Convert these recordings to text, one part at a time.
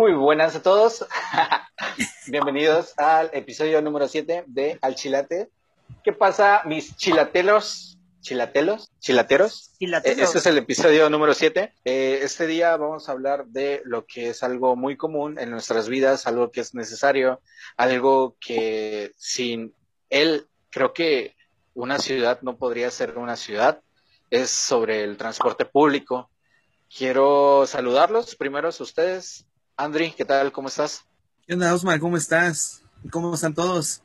Muy buenas a todos. Bienvenidos al episodio número 7 de Al Chilate. ¿Qué pasa, mis chilatelos? ¿Chilatelos? ¿Chilateros? Chilatelos. Este es el episodio número 7. Eh, este día vamos a hablar de lo que es algo muy común en nuestras vidas, algo que es necesario, algo que sin él creo que una ciudad no podría ser una ciudad. Es sobre el transporte público. Quiero saludarlos primero a ustedes. Andri, ¿qué tal? ¿Cómo estás? ¿Qué onda, Osmar? ¿Cómo estás? ¿Cómo están todos?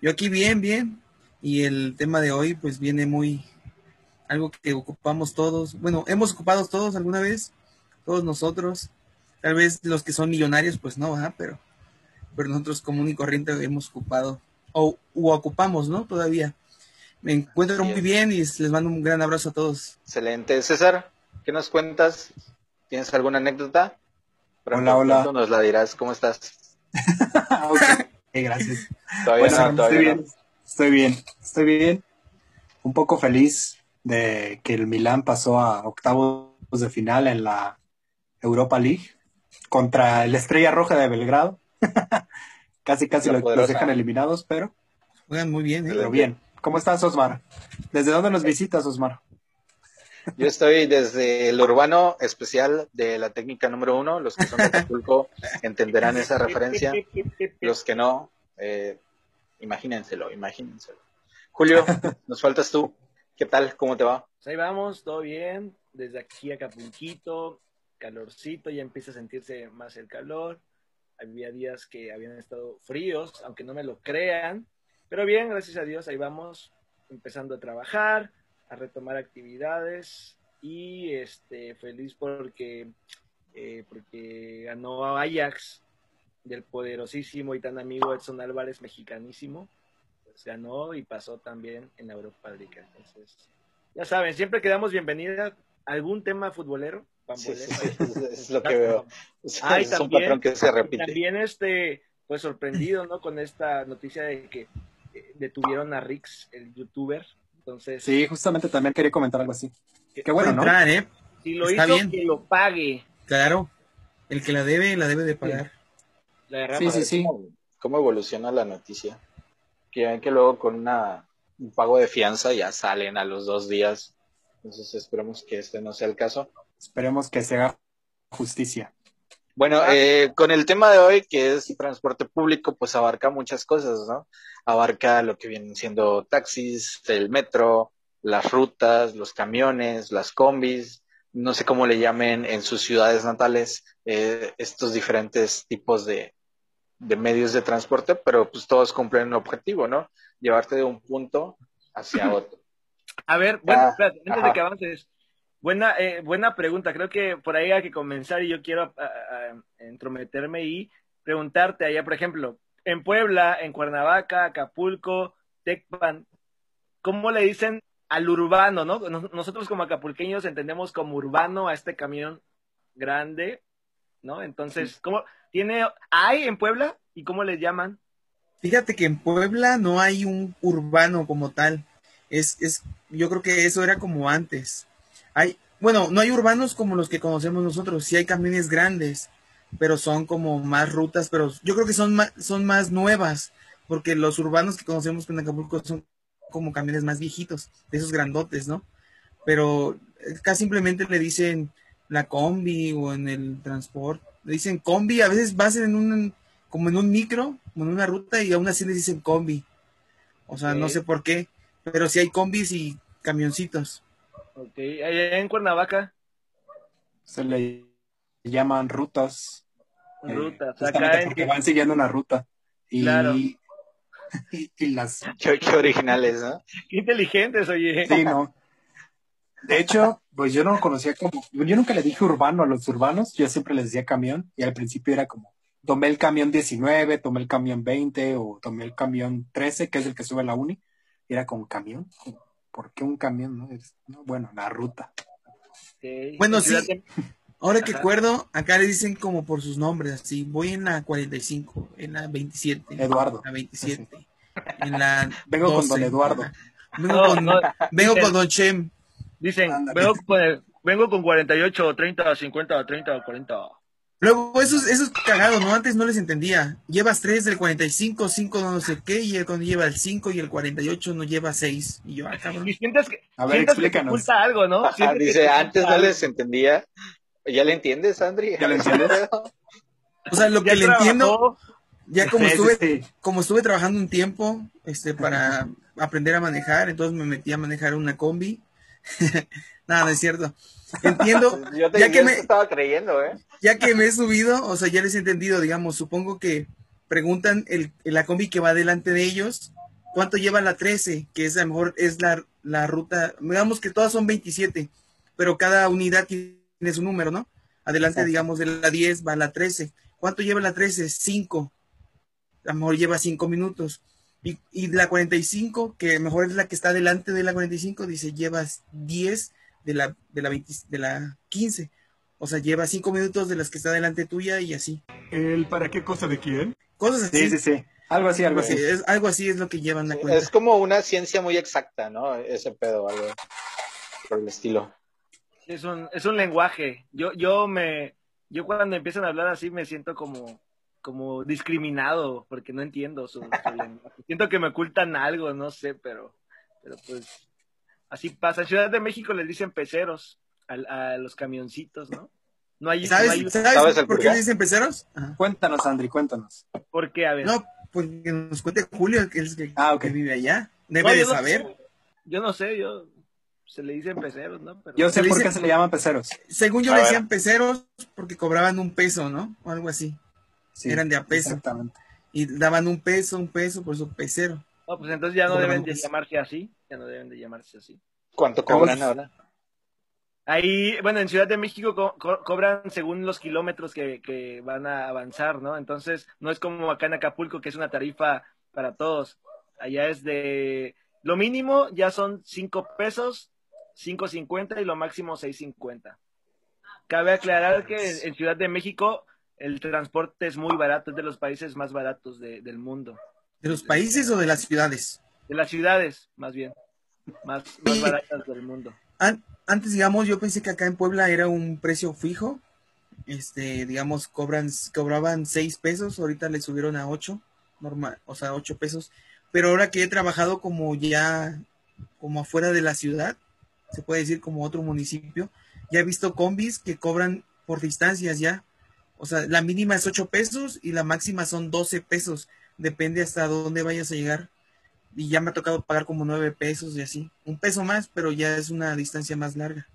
Yo aquí bien, bien. Y el tema de hoy, pues viene muy. algo que ocupamos todos. Bueno, hemos ocupado todos alguna vez, todos nosotros. Tal vez los que son millonarios, pues no, ¿verdad? Pero, pero nosotros común y corriente hemos ocupado, o u ocupamos, ¿no? Todavía. Me encuentro muy bien y les mando un gran abrazo a todos. Excelente. César, ¿qué nos cuentas? ¿Tienes alguna anécdota? Hola, hola. nos la dirás. ¿Cómo estás? ok, gracias. Todavía Bueno, no, todavía estoy no. bien, estoy bien, estoy bien. Un poco feliz de que el Milán pasó a octavos de final en la Europa League contra el Estrella Roja de Belgrado. casi, casi lo- los dejan eliminados, pero, Juegan muy bien, ¿eh? pero bien. ¿Cómo estás, Osmar? ¿Desde dónde nos visitas, Osmar? Yo estoy desde el urbano especial de la técnica número uno. Los que son de Acapulco entenderán esa referencia. Los que no, eh, imagínenselo, imagínenselo. Julio, nos faltas tú. ¿Qué tal? ¿Cómo te va? Pues ahí vamos, todo bien. Desde aquí a Acapulquito, calorcito, ya empieza a sentirse más el calor. Había días que habían estado fríos, aunque no me lo crean. Pero bien, gracias a Dios, ahí vamos, empezando a trabajar, a retomar actividades y este feliz porque, eh, porque ganó Ajax del poderosísimo y tan amigo Edson Álvarez, mexicanísimo. Pues ganó y pasó también en la Europa League. Entonces, ya saben, siempre que damos bienvenida a algún tema futbolero, Sí, sí, es, lo que veo. Es, un patrón que se repite. También este, pues sorprendido, ¿no? Con esta noticia de que eh, detuvieron a Rix, el youtuber. Entonces, Sí, justamente también quería comentar algo así. que- Qué bueno, Puede ¿no? entrar, ¿eh? si lo está hizo, bien. que lo pague. Claro. El que la debe, la debe de pagar. La derrama Sí, sí, sí. ¿Cómo, cómo evoluciona la noticia? Que ven que luego con una, un pago de fianza ya salen a los dos días. Entonces esperemos que este no sea el caso. Esperemos que se haga justicia. Bueno, Ah. eh, con el tema de hoy, que es transporte público, pues abarca muchas cosas, ¿no? Abarca lo que vienen siendo taxis, el metro, las rutas, los camiones, las combis, no sé cómo le llamen en sus ciudades natales, eh, estos diferentes tipos de, de medios de transporte, pero pues todos cumplen un objetivo, ¿no? Llevarte de un punto hacia otro. A ver, bueno, Ah, espérate, antes ajá. de que avances. Buena, eh, buena pregunta. Creo que por ahí hay que comenzar y yo quiero ah, ah, entrometerme y preguntarte allá, por ejemplo, en Puebla, en Cuernavaca, Acapulco, Tecpan, ¿cómo le dicen al urbano, no? Nos- Nosotros como acapulqueños entendemos como urbano a este camión grande, ¿no? Entonces, ¿cómo tiene hay en Puebla y cómo les llaman? Fíjate que en Puebla no hay un urbano como tal. Es, es, yo creo que eso era como antes. Hay, bueno, no hay urbanos como los que conocemos nosotros. Sí hay camiones grandes, pero son como más rutas, pero yo creo que son más, son más nuevas, porque los urbanos que conocemos en Acapulco son como camiones más viejitos, de esos grandotes, ¿no? Pero eh, acá simplemente le dicen la combi o en el transporte, le dicen combi, a veces vas en un, como en un micro, como en una ruta y aún así les dicen combi. O sea, no sé por qué, pero sí hay combis y camioncitos. Ok, allá en Cuernavaca, Se le llaman rutas. eh, rutas, acá en porque van siguiendo una ruta. Y, Claro. y, y las Qué, qué originales, ¿no? Qué inteligentes, oye. Sí, no. De hecho, pues yo no conocía como, yo nunca le dije urbano a los urbanos, yo siempre les decía camión y al principio era como, tomé el camión 19, tomé el camión 20 o tomé el camión 13, que es el que sube a la uni, y era como camión, ¿por qué un camión? No? Es- no, bueno, la ruta. Ok. Bueno, En Ciudad sí. de- Ahora que Ajá. acuerdo, acá le dicen como por sus nombres, así, voy en la 45, en la 27, Eduardo. la 27, en la Vengo con 12. don Eduardo. Vengo, No, con, no, vengo dicen- con Don Chem. Dicen, vengo con, vengo con 48, 30, 50, 30, 40. Luego, eso, es- eso es cagado, ¿no? Antes no les entendía. Llevas 3 del 45, 5 no sé qué, y cuando lleva el 5 y el 48 no lleva 6. Y yo, ah, cabrón. Y sientes que, A ver, sientes que te explícanos. oculta algo, ¿no? Ajá, que dice, te antes no les entendía. ¿Ya le entiendes, Andri? ¿Ya le entiendes? O sea, lo Ya que le trabajó, entiendo, ya como sí, estuve, sí. como estuve trabajando un tiempo, este, para aprender a manejar, entonces me metí a manejar una combi. Nada, no es cierto. Entiendo, Yo te, Ya yo que te me- estaba creyendo, ¿eh? ya que me he subido, o sea, ya les he entendido, digamos, supongo que preguntan el, la combi que va delante de ellos, ¿cuánto lleva la 13? Que es a lo mejor es la, la ruta, digamos que todas son 27, pero cada unidad tiene su número, ¿no? Adelante, Exacto. digamos, de la 10 va la 13. ¿Cuánto lleva la 13? 5. A lo mejor lleva 5 minutos. Y, y la 45, que mejor es la que está delante de la 45, dice llevas 10 de la, de la, 20 de la 15. O sea, lleva 5 minutos de las que está delante tuya y así. ¿El para qué cosa de quién? Cosas así. Sí, sí, sí. Algo así, algo Sí, así. es, algo así es lo que llevan la Sí, cuenta. Es como una ciencia muy exacta, ¿no? Ese pedo, algo por el estilo. Es un, es un lenguaje. Yo, yo me, yo cuando empiezan a hablar así me siento como, como discriminado porque no entiendo su, su lenguaje. Siento que me ocultan algo, no sé, pero, pero pues así pasa. En Ciudad de México les dicen peceros al- a, los camioncitos, ¿no? No hay, no ¿Sabes, hay- ¿sabes, ¿Sabes el por qué qué? dicen peceros? Ajá. Cuéntanos, Andri, cuéntanos. ¿Por qué? A ver. No, porque nos cuente Julio, que es el que, Ah, ok. que vive allá. Debe No, de yo no saber. sé. Yo no sé, yo se le dicen peceros, ¿no? Pero- Yo sé Se por dice- qué se le llaman peceros. Según yo A le ver. decían peceros porque cobraban un peso, ¿no? O algo así. Sí, Eran de a peso. Exactamente. Y daban un peso, un peso, por eso pecero. No, pues entonces ya no Cobraban deben de llamarse así. Ya no deben de llamarse así. ¿Cuánto cobran ahora? Ahí, bueno, en Ciudad de México co- co- cobran según los kilómetros que, que van a avanzar, ¿no? Entonces, no es como acá en Acapulco, que es una tarifa para todos. Allá es de, lo mínimo ya son 5 pesos, 5.50 y lo máximo 6.50. Cabe aclarar que en, en Ciudad de México el transporte es muy barato, es de los países más baratos de- del mundo. ¿De los países o de las ciudades? De las ciudades, más bien. Más, más Sí. baratas del mundo. An- antes, digamos, yo pensé que acá en Puebla era un precio fijo. Este, digamos, cobran, cobraban 6 pesos, ahorita le subieron a 8, normal, o sea, 8 pesos. Pero ahora que he trabajado como ya, como afuera de la ciudad, se puede decir como otro municipio, ya he visto combis que cobran por distancias ya. O sea, la mínima es 8 pesos y la máxima son 12 pesos. Depende hasta dónde vayas a llegar. Y ya me ha tocado pagar como 9 pesos y así. Un peso más, pero ya es una distancia más larga.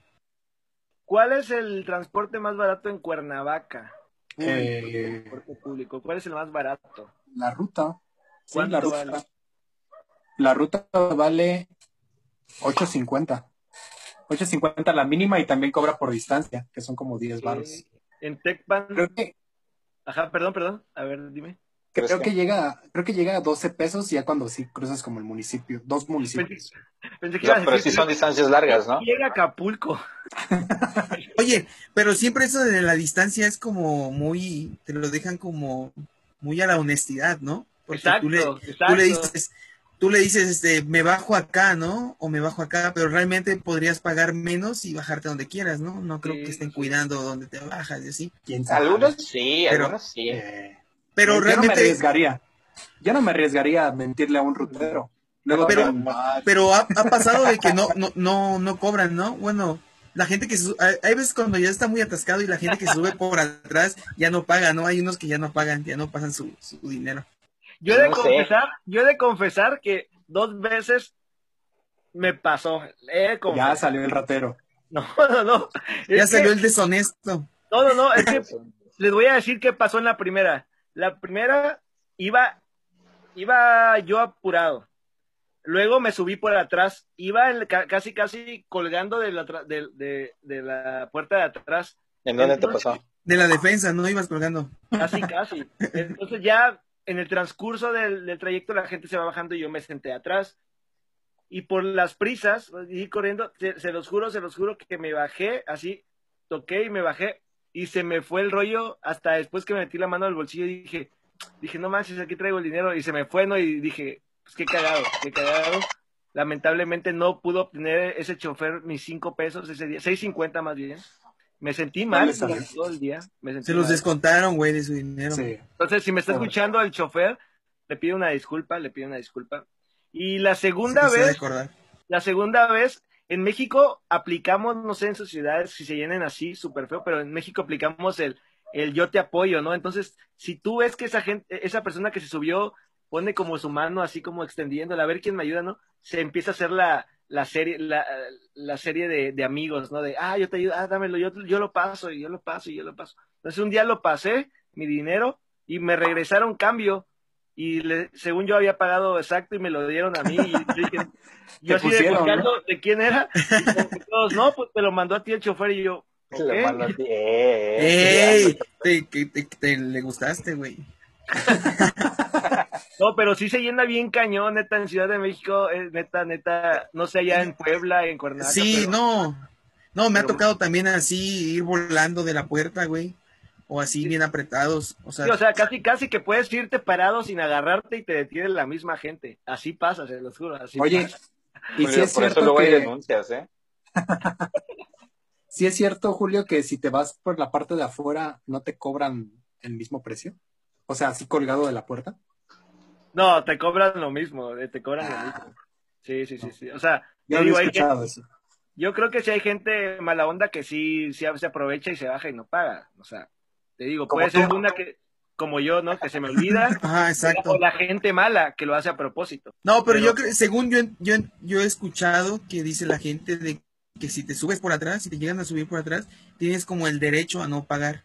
¿Cuál es el transporte más barato en Cuernavaca? Público, Eh, transporte público. ¿Cuál es el más barato? La ruta. Sí, ¿Cuánto la ruta. vale? La ruta vale 8.50. 8.50 la mínima y también cobra por distancia, que son como 10 baros. Eh, en Tecpan. Creo que Ajá, perdón, perdón. A ver, dime. ¿Crees creo que- que llega creo que llega a 12 pesos ya cuando sí cruzas como el municipio, dos municipios. Pensé que No, iba a pero sí son distancias largas, ¿no? Llega a Acapulco. Oye, pero siempre eso de la distancia es como muy, te lo dejan como muy a la honestidad, ¿no? Porque Exacto, tú le, exacto. tú le dices, tú le dices, este, me bajo acá, ¿no? O me bajo acá, pero realmente podrías pagar menos y bajarte donde quieras, ¿no? No creo Sí, que estén sí. cuidando donde te bajas y así. ¿Quién sabe? Algunos sí, Pero- algunos sí. Eh, Pero yo no me realmente, arriesgaría. Yo no me arriesgaría a mentirle a un rutero. Luego Pero- pero ha, ha pasado de que no, no, no, no cobran, ¿no? Bueno, la gente que se su- hay, veces cuando ya está muy atascado y la gente que se sube por atrás ya no paga, ¿no? Hay unos que ya no pagan, ya no pasan su, su dinero. Yo he de No sé. confesar, yo he de confesar que dos veces me pasó. Ya salió el ratero. No, no, no. Ya Es salió que- el deshonesto. No, no, no. Es que les voy a decir qué pasó en la primera. La primera iba, iba yo apurado. Luego me subí por atrás. Iba en- casi, casi colgando de la, de, de- de la puerta de atrás. ¿En dónde te pasó? De la defensa, no ibas colgando. Casi, casi. Entonces ya en el transcurso del, del trayecto la gente se va bajando y yo me senté atrás. Y por las prisas, y corriendo, se, se los juro, se los juro que me bajé, así, toqué y me bajé. Y se me fue el rollo hasta después que me metí la mano al bolsillo y dije, dije, no manches, aquí traigo el dinero. Y se me fue, ¿no? Y dije, pues qué cagado, qué cagado. Lamentablemente no pudo obtener ese chofer mis cinco pesos ese día, seis cincuenta más bien. Me sentí mal todo el día. Me sentí Se los mal. descontaron, güey, de su dinero. Sí. Entonces, si me está escuchando el chofer, le pido una disculpa, le pido una disculpa. Y la Se segunda vez, la segunda vez, en México aplicamos, no sé en sus ciudades si se llenen así, súper feo, pero en México aplicamos el, el yo te apoyo, ¿no? Entonces, si tú ves que esa gente, esa persona que se subió pone como su mano así como extendiéndola, a ver quién me ayuda, ¿no? Se empieza a hacer la, la serie, la, la serie de, de amigos, ¿no? De, ah, yo te ayudo, ah, dámelo, yo, yo lo paso, y yo lo paso, y yo lo paso. Entonces un día lo pasé, mi dinero, y me regresaron cambio. Y le- según yo había pagado exacto y me lo dieron a mí. Y yo dije, yo así de buscando de quién era. Y como que todos, no, pues te lo mandó a ti el chofer y yo, Se lo ok. mando a ti. Eh, eh, ¡Ey! Te, te- te- le gustaste, güey. No, pero sí se llena bien cañón, neta, en Ciudad de México, eh, neta, neta, no sé, allá en Puebla, en Cuernavaca. Sí, pero- no. No, me ha tocado también así ir volando de la puerta, güey. O así bien apretados. O sea, Sí, o sea, casi, casi que puedes irte parado sin agarrarte y te detiene la misma gente. Así pasa, se los juro. Así Oye, pasa. y Julio, si es por eso cierto luego hay que denuncias, ¿eh? sí es cierto, Julio, que si te vas por la parte de afuera no te cobran el mismo precio. O sea, así colgado de la puerta. No, te cobran lo mismo, eh, te cobran lo mismo. Sí, sí, sí, sí. O sea, Yo digo, hay eso. yo creo que si hay gente mala onda que sí, sí se aprovecha y se baja y no paga. O sea, te digo, Como puede ser una que, como yo, ¿no? Que se me olvida. ajá, exacto. O la gente mala que lo hace a propósito. No, pero, Pero- yo creo, según yo, yo, yo he escuchado que dice la gente de que si te subes por atrás, si te llegan a subir por atrás, tienes como el derecho a no pagar.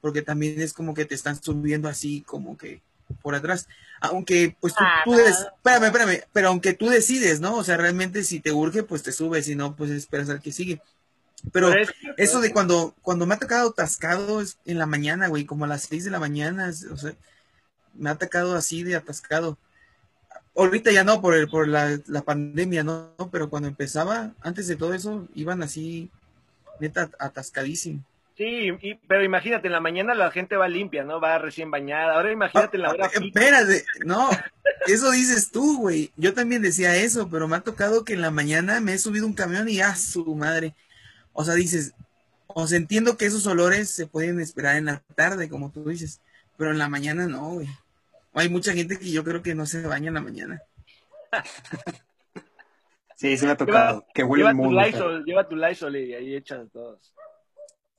Porque también es como que te están subiendo así como que por atrás. Aunque, pues tú, tú debes, espérame, espérame, pero aunque tú decides, ¿no? O sea, realmente si te urge, pues te subes, si no, pues esperas al que sigue. Pero Pero es- eso de cuando, cuando me ha tocado atascado es en la mañana, güey, como a las 6 de la mañana, o sea, me ha atacado así de atascado. Ahorita ya no, por, el, por la, la pandemia, ¿no? Pero cuando empezaba, antes de todo eso, iban así, neta, atascadísimo. Sí, y- pero imagínate, en la mañana la gente va limpia, ¿no? Va recién bañada. Ahora imagínate en la hora Ah, pico. Espérate, no, eso dices tú, güey. Yo también decía eso, pero me ha tocado que en la mañana me he subido un camión y ¡ah, su madre! O sea, dices, o sea, entiendo que esos olores se pueden esperar en la tarde, como tú dices, pero en la mañana no, güey. Hay mucha gente que yo creo que no se baña en la mañana. Sí, sí me ha Lleva, tocado. Que huele lleva tu. Lysol, lleva tu Lysol y ahí echan todos.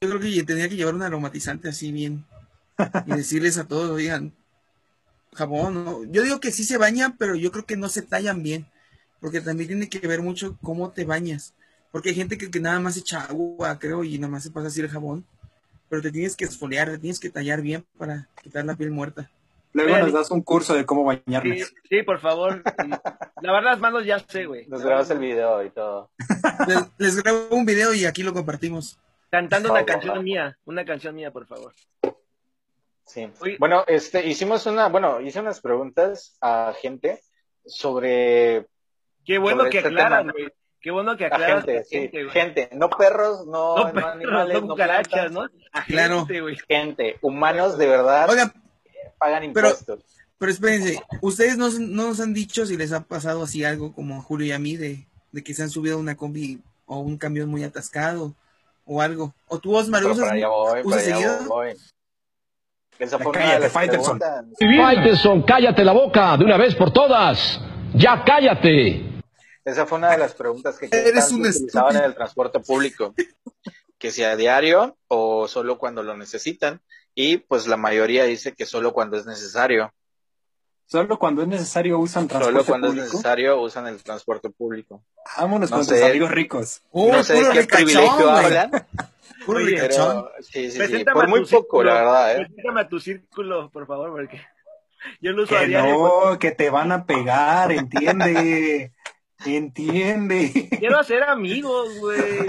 Yo creo que tenía que llevar un aromatizante así bien y decirles a todos, oigan, jabón, ¿no? Yo digo que sí se bañan, pero yo creo que no se tallan bien, porque también tiene que ver mucho cómo te bañas, porque hay gente que, que nada más echa agua, creo, y nada más se pasa así el jabón, pero te tienes que esfoliar, te tienes que tallar bien para quitar la piel muerta. Luego Vean, nos das un curso de cómo bañarme. Sí, sí, por favor. Lavar las manos ya sé, güey. Nos grabas el video y todo. Les, les grabo un video y aquí lo compartimos. Cantando una canción mía, una canción mía, por favor. Sí. Oye. Bueno, este, hicimos una, bueno, hice unas preguntas a gente sobre Qué bueno Sobre que este aclaras, tema. güey. Qué bueno que aclaras gente, a sí, gente, gente, no perros, no, No, no perros, animales, no no cucarachas, ¿no? A Claro. gente, gente, humanos de verdad Oigan, pagan pero- impuestos. pero espérense, ¿ustedes nos, no nos han dicho si les ha pasado así algo como a Julio y a mí de, de que se han subido a una combi o un camión muy atascado o algo? ¿O tú, Osmar, Pero usas, voy, usas seguido? Cállate, Faitelson. Faitelson, cállate la boca de una vez por todas. Ya cállate. Esa fue una de las preguntas que Eres un utilizaban estúpido. en el transporte público. Que si a diario o solo cuando lo necesitan. Y pues la mayoría dice que solo cuando es necesario. Solo cuando es necesario usan transporte Solo cuando es público. necesario usan el transporte público. Vámonos No con sé. tus amigos ricos. Uy, no sé de qué ricachón, privilegio güey. hablan, Puro ricachón. sí, sí, sí. Por a muy poco, la verdad, ¿eh? Preséntame a tu círculo, por favor, porque yo lo uso a Que diario. güey. no, que te van a pegar, entiende. entiende. Quiero hacer amigos, güey.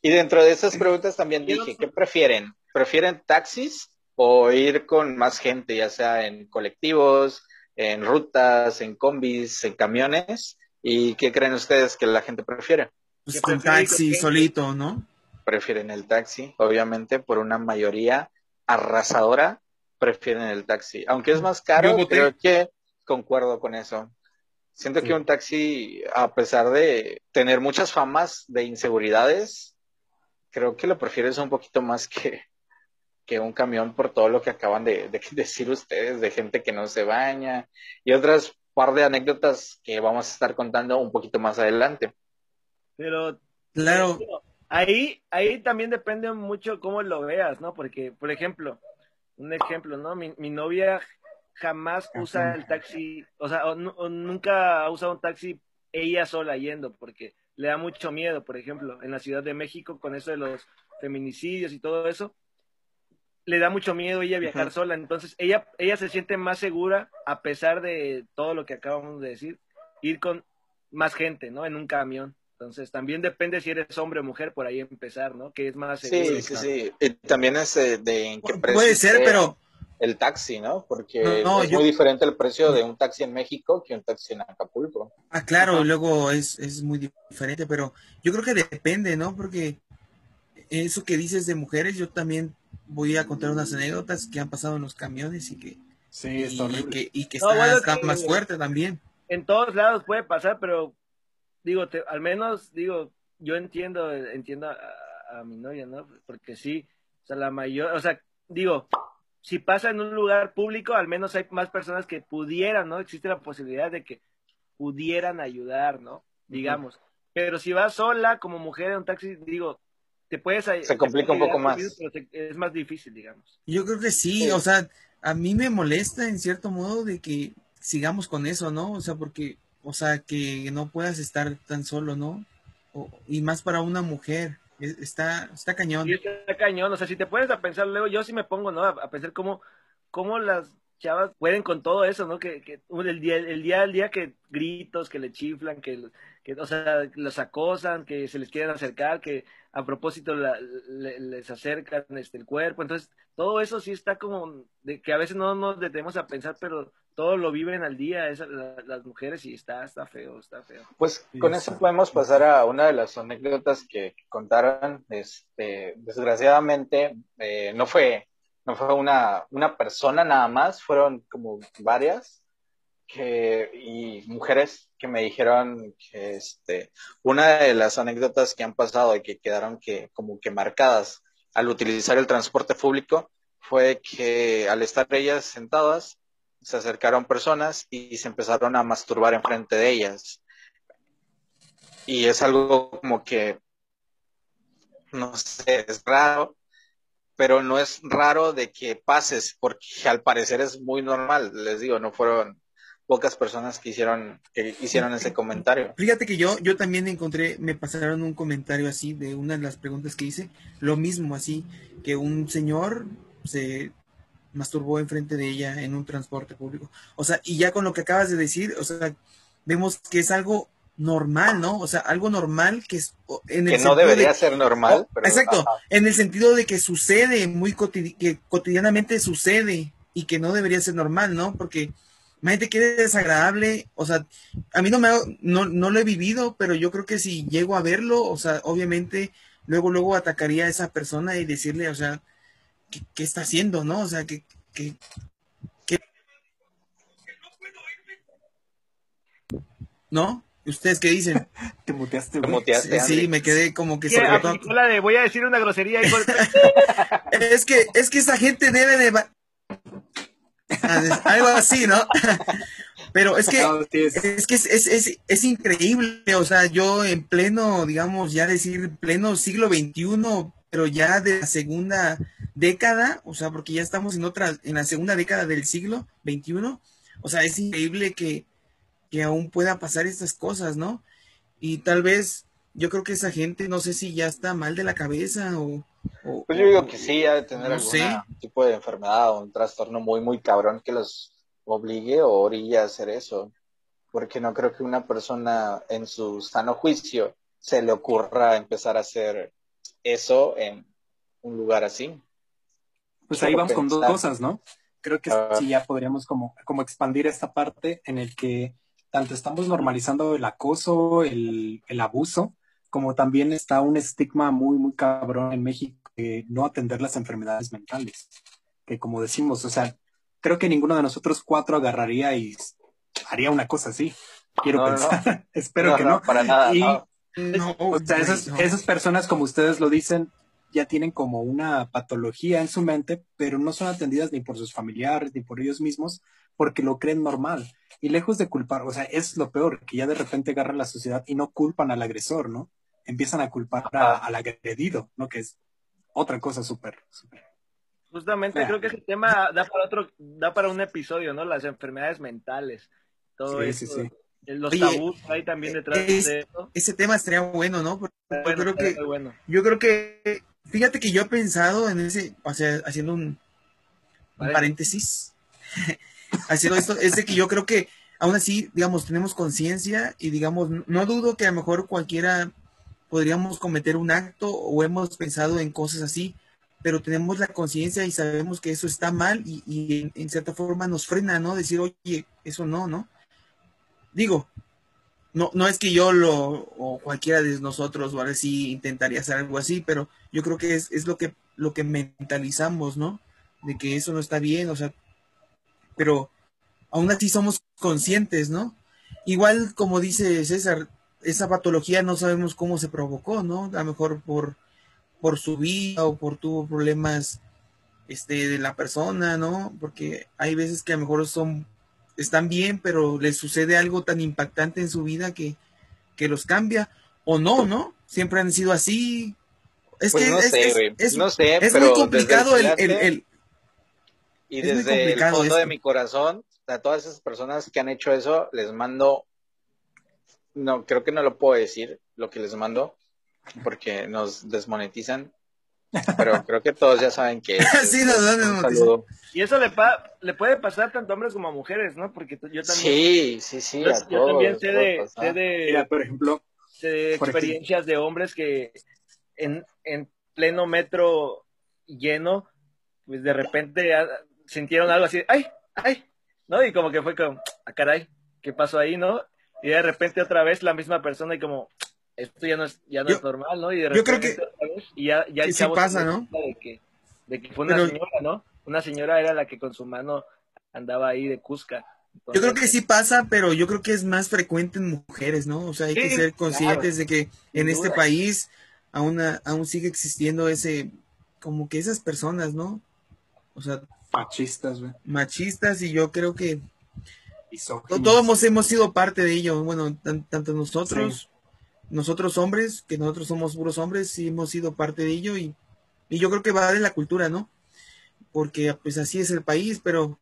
Y dentro de esas preguntas también Quiero- dije, ¿qué prefieren? ¿Prefieren taxis o ir con más gente, ya sea en colectivos, en rutas, en combis, en camiones? ¿Y qué creen ustedes que la gente prefiere? Pues con taxi, solito, ¿no? Prefieren el taxi, obviamente, por una mayoría arrasadora, prefieren el taxi. Aunque es más Yo caro, creo que concuerdo con eso. Siento Sí. que un taxi, a pesar de tener muchas famas de inseguridades, creo que lo prefieres un poquito más que, que un camión por todo lo que acaban de, de decir ustedes, de gente que no se baña y otras par de anécdotas que vamos a estar contando un poquito más adelante. Pero Claro, ahí, ahí también depende mucho cómo lo veas, ¿no? Porque, por ejemplo, un ejemplo, ¿no? Mi, mi novia jamás usa el taxi, o sea, o nu- o nunca ha usado un taxi ella sola yendo, porque le da mucho miedo, por ejemplo, en la Ciudad de México, con eso de los feminicidios y todo eso, le da mucho miedo ella viajar sola, entonces ella, ella se siente más segura, a pesar de todo lo que acabamos de decir, ir con más gente, ¿no? En un camión. Entonces, también depende si eres hombre o mujer, por ahí empezar, ¿no? Que es más seguro. Sí, sí, sí. Y también es eh, de en qué puede ser, pero el taxi, ¿no? Porque No, no, es yo- muy diferente el precio de un taxi en México que un taxi en Acapulco. Ah, claro, Ajá. luego es, es muy diferente, pero yo creo que depende, ¿no? Porque eso que dices de mujeres, yo también voy a contar unas anécdotas que han pasado en los camiones y que, Sí, es y horrible. que, y que No, está, bueno, está que- más fuerte también. en todos lados puede pasar, pero digo, te- al menos digo, yo entiendo, entiendo a, a mi novia, ¿no? Porque sí, o sea, la mayor, o sea, digo, si pasa en un lugar público, al menos hay más personas que pudieran, ¿no? Existe la posibilidad de que pudieran ayudar, ¿no? Digamos. Pero si vas sola como mujer en un taxi, digo, te puedes Se complica puedes un poco ayudar, más. pero te- es más difícil, digamos. Yo creo que sí, Sí. o sea, a mí me molesta en cierto modo de que sigamos con eso, ¿no? O sea, porque, o sea, que no puedas estar tan solo, ¿no? O- y más para una mujer, está, está cañón. Sí, está cañón. O sea, si te pones a pensar luego, yo sí me pongo, ¿no? A, pensar cómo, cómo las chavas pueden con todo eso, ¿no? Que, que el día, el día al día que gritos, que le chiflan, que, que, o sea, los acosan, que se les quieren acercar, que a propósito les acercan este, el cuerpo. Entonces, todo eso sí está como, de que a veces no nos detenemos a pensar, pero todo lo viven al día esa- la- las mujeres y está, está feo, está feo. Pues con eso podemos pasar a una de las anécdotas que contaron. Este, desgraciadamente, eh, no fue, no fue una, una persona nada más, fueron como varias que, y mujeres que me dijeron que este, una de las anécdotas que han pasado y que quedaron que, como que marcadas al utilizar el transporte público fue que al estar ellas sentadas, se acercaron personas y se empezaron a masturbar enfrente de ellas. Y es algo como que, no sé, es raro, pero no es raro de que pases, porque al parecer es muy normal. Les digo, no fueron pocas personas que hicieron, que hicieron ese comentario. Fíjate que yo, yo también encontré, me pasaron un comentario así de una de las preguntas que hice, lo mismo así, que un señor se masturbó enfrente de ella en un transporte público. O sea, y ya con lo que acabas de decir, o sea, vemos que es algo normal, ¿no? O sea, algo normal que es en el Que no debería de- ser normal. Oh, pero, Exacto, ajá. en el sentido de que sucede muy cotidi- que cotidianamente sucede y que no debería ser normal, ¿no? Porque imagínate que es desagradable, o sea, a mí no me no, no lo he vivido, pero yo creo que si llego a verlo, o sea, obviamente luego luego atacaría a esa persona y decirle, o sea, ¿qué, qué está haciendo, no? O sea, que, que, que- ¿no? ¿Ustedes qué dicen? Te muteaste, güey. muteaste, Sí, me quedé como que se la de voy a decir una grosería y golpe. Es que, es que esa gente debe de... Ah, Algo así, ¿no? Pero es que, es que es, es, es, es increíble, o sea, yo en pleno, digamos, ya decir pleno siglo XXI, pero ya de la segunda década, o sea, porque ya estamos en otra, en la segunda década del siglo XXI, o sea, es increíble que, que aún pueda pasar estas cosas, ¿no? Y tal vez, yo creo que esa gente, no sé si ya está mal de la cabeza o... o- Pues yo digo que sí, ha de tener No algún tipo de enfermedad o un trastorno muy, muy cabrón que los obligue o orille a hacer eso. Porque no creo que una persona en su sano juicio se le ocurra empezar a hacer eso en un lugar así. Pues ahí vamos con dos cosas, ¿no? Creo que Ah. sí ya podríamos como, como expandir esta parte en el que tanto estamos normalizando el acoso, el, el abuso, como también está un estigma muy, muy cabrón en México de no atender las enfermedades mentales. Que como decimos, o sea, creo que ninguno de nosotros cuatro agarraría y haría una cosa así. Quiero No, no, no. pensar. Espero No, que no, no. para nada, Y, no. No, O sea, esas, no. esas personas, como ustedes lo dicen, ya tienen como una patología en su mente, pero no son atendidas ni por sus familiares ni por ellos mismos, porque lo creen normal. Y lejos de culpar, o sea, es lo peor, que ya de repente agarran la sociedad y no culpan al agresor, ¿no? Empiezan a culpar a- al agredido, ¿no? Que es otra cosa súper, súper. Justamente creo que ese tema da para otro, da para un episodio, ¿no? Las enfermedades mentales. Todo Sí, eso. sí, sí. Los Oye, tabús hay también detrás es- de eso. Ese tema estaría bueno, ¿no? Porque yo creo que bueno. Yo creo que, fíjate que yo he pensado en ese, o sea, haciendo un, un Vale. paréntesis, haciendo esto, es de que yo creo que aún así, digamos, tenemos conciencia y digamos, no dudo que a lo mejor cualquiera podríamos cometer un acto o hemos pensado en cosas así, pero tenemos la conciencia y sabemos que eso está mal y, y en, en cierta forma nos frena, ¿no? Decir, oye, eso no, ¿no? Digo, no, no es que yo lo, o cualquiera de nosotros, o ahora sí intentaría hacer algo así, pero yo creo que es, es lo que, lo que mentalizamos, ¿no? De que eso no está bien, o sea, pero aún así somos conscientes, ¿no? Igual como dice César, esa patología no sabemos cómo se provocó, ¿no? A lo mejor por, por su vida o por tuvo problemas este, de la persona, ¿no? Porque hay veces que a lo mejor son, están bien, pero les sucede algo tan impactante en su vida que, que los cambia, o no, ¿no? Siempre han sido así. Es Pues que no es, sé, es- güey. es- no sé, es pero muy complicado el, el- y desde el fondo de mi corazón, a todas esas personas que han hecho eso, les mando, no, creo que no lo puedo decir, lo que les mando, porque nos desmonetizan, pero creo que todos ya saben que es, Sí, nos dan un desmonetizan. saludo. Y eso le, pa- le puede pasar tanto a hombres como a mujeres, ¿no? Porque yo también, Sí, sí, sí, yo, a yo todos. también sé de, sé de, Mira, por ejemplo, sé de por experiencias de hombres que en, en pleno metro lleno, pues de repente sintieron algo así, ¡ay! ¡ay! ¿No? Y como que fue como, ¡ah, caray! ¿Qué pasó ahí, no? Y de repente otra vez la misma persona y como, esto ya no es, ya no Yo- es normal, ¿no? Y de yo creo repente que- y ya, ya el que sí chavo pasa, ¿no? cuenta De que, de que fue una Pero- señora, ¿no? Una señora era la que con su mano andaba ahí de Cusca. Yo creo que sí pasa, pero yo creo que es más frecuente en mujeres, ¿no? O sea, hay que ser conscientes de que en este duda. país aún, aún sigue existiendo ese, como que esas personas, ¿no? O sea, machistas, güey. machistas y yo creo que todos hemos, hemos sido parte de ello. Bueno, tan- tanto nosotros, nosotros hombres, que nosotros somos puros hombres, sí hemos sido parte de ello y, y yo creo que va de la cultura, ¿no? Porque pues así es el país, pero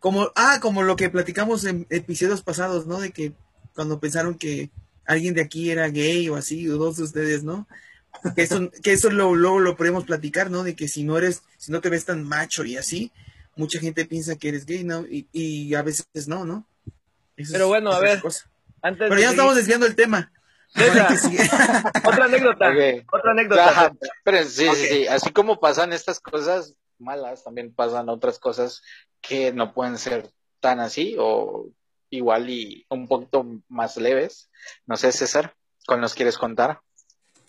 como, ah, como lo que platicamos en episodios pasados, ¿no? De que cuando pensaron que alguien de aquí era gay o así, o dos de ustedes, ¿no? Que eso, que eso lo- luego lo podemos platicar, ¿no? De que si no eres, si no te ves tan macho y así, mucha gente piensa que eres gay, ¿no? Y, y a veces no, ¿no? Eso Pero bueno, a ver, antes Pero ya estamos desviando el tema. Otra anécdota, otra anécdota. Ajá, pero sí, sí, sí, así como pasan estas cosas malas, también pasan otras cosas que no pueden ser tan así o igual y un poquito más leves. No sé, César, ¿cuál nos quieres contar?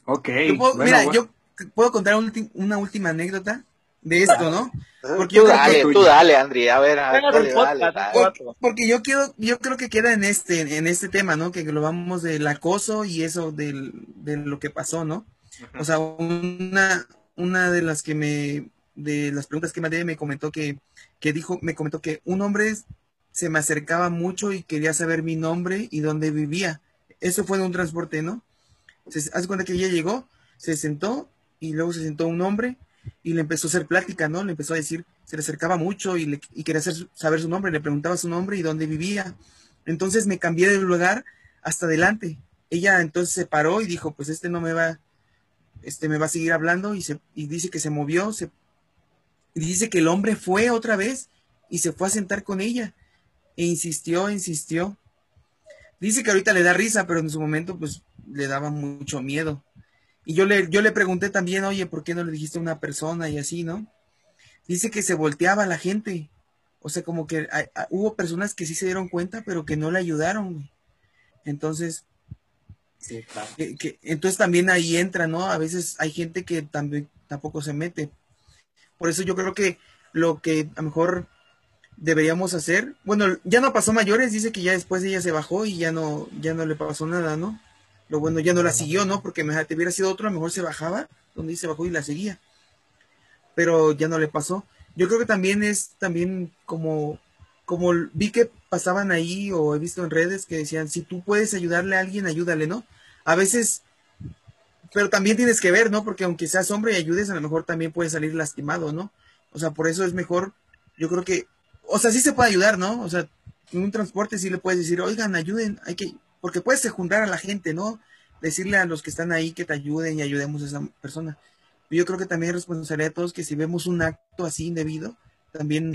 Ok. Yo puedo- bueno, mira, bueno. yo puedo contar una última anécdota de esto, ¿no? Porque tú yo creo dale, que- tú dale, Andri, a ver, a ver, dale, dale, dale. ¿no? Por- porque yo quiero, yo creo que queda en este, en este tema, ¿no? Que lo vamos del acoso y eso del, de lo que pasó, ¿no? O sea, una, una de las que me, de las preguntas que mandé me comentó que, que dijo, me comentó que un hombre se me acercaba mucho y quería saber mi nombre y dónde vivía. Eso fue en un transporte, ¿no? Se hace cuenta que ella llegó, se sentó y luego se sentó un hombre y le empezó a hacer plática, ¿no? Le empezó a decir, se le acercaba mucho y, le, y quería hacer, saber su nombre, le preguntaba su nombre y dónde vivía. Entonces me cambié de lugar hasta adelante. Ella entonces se paró y dijo, pues este no me va, este me va a seguir hablando y, se, y dice que se movió, se, dice que el hombre fue otra vez y se fue a sentar con ella e insistió, insistió. Dice que ahorita le da risa, pero en su momento pues le daba mucho miedo. Y yo le, yo le pregunté también, oye, ¿por qué no le dijiste a una persona y así, no? Dice que se volteaba la gente. O sea, como que hubo personas que sí se dieron cuenta, pero que no le ayudaron. Entonces, Sí, claro. que, que- entonces también ahí entra, ¿no? A veces hay gente que también tampoco se mete. Por eso yo creo que lo que a lo mejor deberíamos hacer, bueno, ya no pasó mayores, dice que ya después ella se bajó y ya no, ya no le pasó nada, ¿no? Lo bueno ya no la siguió, ¿no? Porque me, hubiera sido otro, a lo mejor se bajaba, donde se bajó y la seguía. Pero ya no le pasó. Yo creo que también es también como, como vi que pasaban ahí o he visto en redes que decían, si tú puedes ayudarle a alguien, ayúdale, ¿no? A veces, pero también tienes que ver, ¿no? Porque aunque seas hombre y ayudes, a lo mejor también puedes salir lastimado, ¿no? O sea, por eso es mejor, yo creo que, o sea, sí se puede ayudar, ¿no? O sea, en un transporte sí le puedes decir, oigan, ayuden, hay que, porque puedes juntar a la gente, ¿no? Decirle a los que están ahí que te ayuden y ayudemos a esa persona. Yo creo que también es responsabilidad de todos que si vemos un acto así indebido, también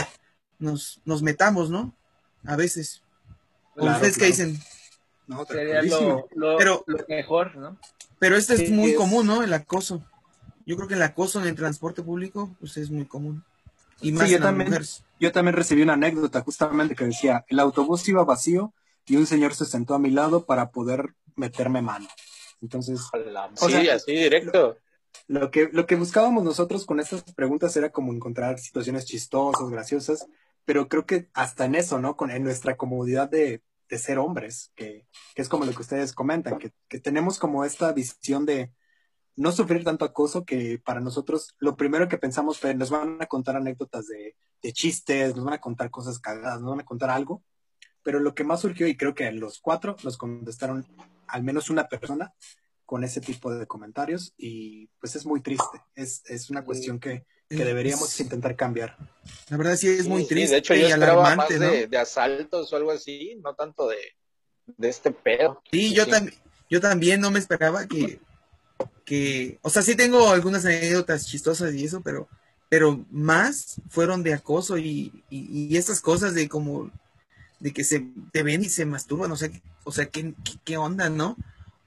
nos, nos metamos, ¿no? A veces. Claro, ¿Ustedes qué dicen? No, Sería lo, lo- Pero- lo mejor, ¿no? Pero esto es Sí, muy es- común, ¿no? El acoso. Yo creo que el acoso en el transporte público, pues es muy común. Y más yo en las también. mujeres. Yo también recibí una anécdota justamente que decía, el autobús iba vacío y un señor se sentó a mi lado para poder meterme mano. Entonces, O sí, sea, así directo. lo que, lo que buscábamos nosotros con estas preguntas era como encontrar situaciones chistosas, graciosas, pero creo que hasta en eso, ¿no? Con, en nuestra comodidad de, de ser hombres, que, que es como lo que ustedes comentan, que, que tenemos como esta visión de no sufrir tanto acoso que para nosotros lo primero que pensamos fue, nos van a contar anécdotas de, de chistes, nos van a contar cosas cagadas, nos van a contar algo, pero lo que más surgió, y creo que los cuatro nos contestaron al menos una persona con ese tipo de comentarios y pues es muy triste, es, es una cuestión que, que deberíamos intentar cambiar. La verdad sí es muy Sí, sí, triste de hecho, yo y esperaba más ¿no? de, de asaltos o algo así, no tanto de, de este pedo. Sí, yo, también yo también no me esperaba que, que, o sea, sí tengo algunas anécdotas chistosas y eso, pero, pero más fueron de acoso y, y, y estas cosas de como, de que se te ven y se masturban, o sea, o sea, ¿qué, qué, qué onda, no?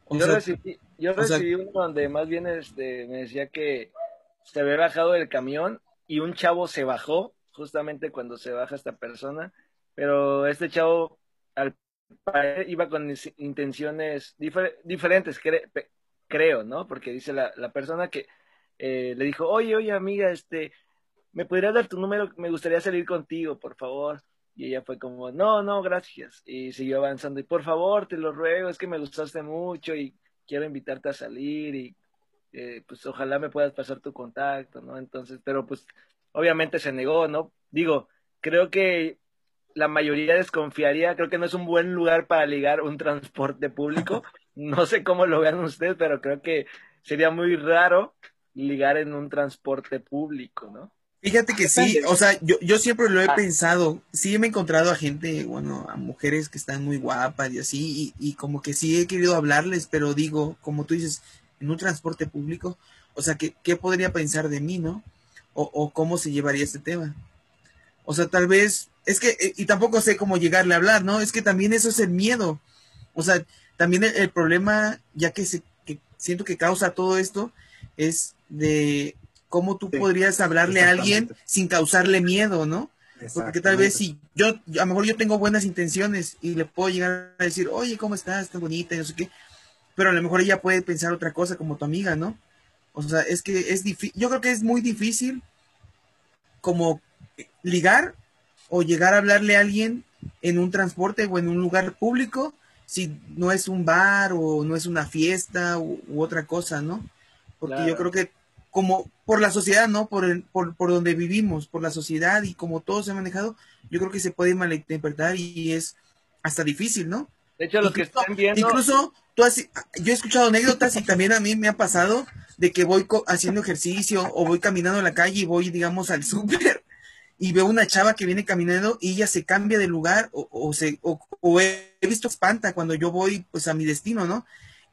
O Yo sea, recibí, yo sea- recibí uno donde más bien este, me decía que se había bajado del camión y un chavo se bajó justamente cuando se baja esta persona, pero este chavo al iba con intenciones difer- diferentes, cre- creo, ¿no? Porque dice la, la persona que eh, le dijo, oye, oye, amiga, este, ¿me podrías dar tu número? Me gustaría salir contigo, por favor. Y ella fue como, no, no, gracias. Y siguió avanzando. Y por favor, te lo ruego, es que me gustaste mucho y quiero invitarte a salir y eh, pues ojalá me puedas pasar tu contacto, ¿no? Entonces, pero pues obviamente se negó, ¿no? Digo, creo que la mayoría desconfiaría, creo que no es un buen lugar para ligar un transporte público. No sé cómo lo vean ustedes, pero creo que sería muy raro ligar en un transporte público, ¿no? Fíjate que sí, o sea, yo, yo siempre lo he Ah. pensado, sí me he encontrado a gente, bueno, a mujeres que están muy guapas y así, y, y como que sí he querido hablarles, pero digo, como tú dices, en un transporte público, o sea, ¿qué, qué podría pensar de mí, no? O, o cómo se llevaría este tema. O sea, tal vez, es que, eh, y tampoco sé cómo llegarle a hablar, ¿no? Es que también eso es el miedo. O sea, también el, el problema, ya que, se, que siento que causa todo esto, es de cómo tú Sí, podrías hablarle a alguien sin causarle miedo, ¿no? Porque tal vez si yo, a lo mejor yo tengo buenas intenciones y le puedo llegar a decir, oye, ¿cómo estás? Estás bonita y no sé qué. Pero a lo mejor ella puede pensar otra cosa como tu amiga, ¿no? O sea, es que es difícil, yo creo que es muy difícil como ligar o llegar a hablarle a alguien en un transporte o en un lugar público si no es un bar o no es una fiesta u, u otra cosa, ¿no? Porque Claro. yo creo que como por la sociedad, ¿no? Por, el, por, por donde vivimos, por la sociedad y como todo se ha manejado, yo creo que se puede malinterpretar y es hasta difícil, ¿no? De hecho, los que Incluso- están viendo, Incluso tú has, yo he escuchado anécdotas y también a mí me ha pasado de que voy co- haciendo ejercicio o voy caminando en la calle y voy, digamos, al súper y veo una chava que viene caminando y ella se cambia de lugar o, o se o, o he he visto espanta cuando yo voy pues a mi destino, ¿no?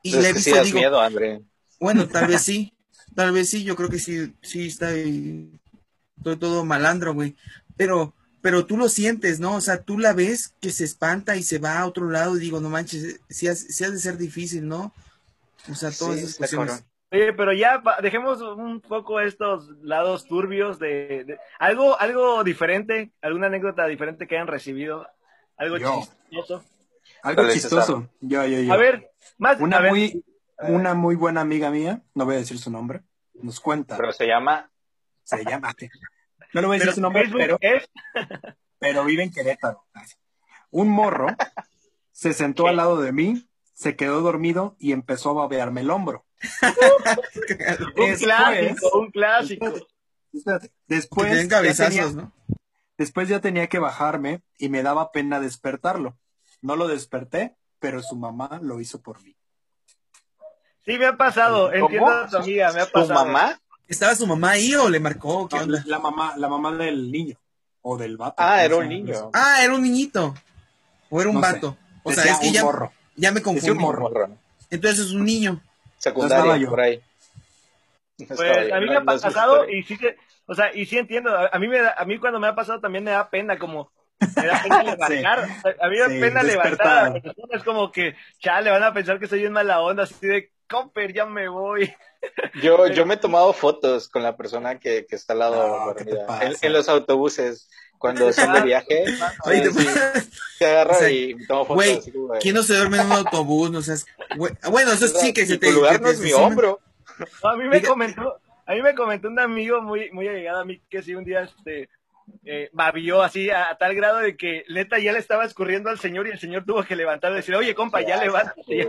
Y le he visto digo, miedo, André. bueno, tal vez sí, tal vez sí, yo creo que sí, sí está ahí, todo, todo malandro, güey. Pero, pero tú lo sientes, ¿no? O sea, tú la ves que se espanta y se va a otro lado y digo, no manches, sí, has- sí ha de ser difícil, ¿no? O sea, todas Sí, esas cuestiones. Oye, pero ya pa- dejemos un poco estos lados turbios de, de- algo, algo diferente, alguna anécdota diferente que hayan recibido, algo Yo. chistoso. Algo chistoso. Yo, yo, yo. A ver, más una a ver, muy, una muy buena amiga mía, no voy a decir su nombre, nos cuenta, Pero se llama se llama, no le voy a decir pero su nombre, pero, es pero vive en Querétaro. Un morro se sentó al lado de mí, se quedó dormido y empezó a babearme el hombro. Un Después- clásico, un clásico. Espérate, Después, ya tenía, ¿no? después ya tenía que bajarme y me daba pena despertarlo. No lo desperté, pero su mamá lo hizo por mí. Sí, me ha pasado. ¿Cómo? Entiendo a tu amiga, me ha ¿Tu pasado. mamá? ¿Estaba su mamá ahí o le marcó? ¿Qué No, onda? la mamá, la mamá del niño o del vato. Ah, no era un niño. Ah, era un niñito. O era un No sé. vato. O sea, Decía es que un ya, morro. ya me un confundí. morro. Entonces es un niño. No Secundaria, yo. por ahí. No Pues a mí no- me ha no pasado y sí, que- o sea, y sí entiendo. A mí, me da- a mí cuando me ha pasado también me da pena, como me da pena levantar. A mí me da Sí, pena levantar despertar. a la persona. Es como que, chale, van a pensar que soy en mala onda, así de, comper, ya me voy. Yo, yo me he tomado fotos con la persona que, que está al lado No, ¿qué te dormida. pasa? En, en los autobuses, cuando son de viaje, Oye, te- sí, te agarro O sea, y me tomo fotos güey, así como de, ¿Quién no se duerme en un autobús? No seas. Ah, Bueno, eso sí que se "Y te. tu lugar que no te es mi sume. hombro. No, a mí me Diga- comentó, a mí me comentó un amigo muy, muy allegado a mí que sí un día este eh, babió así a, a tal grado de que neta ya le estaba escurriendo al señor y el señor tuvo que levantar y decir, oye compa, ya levántate. ya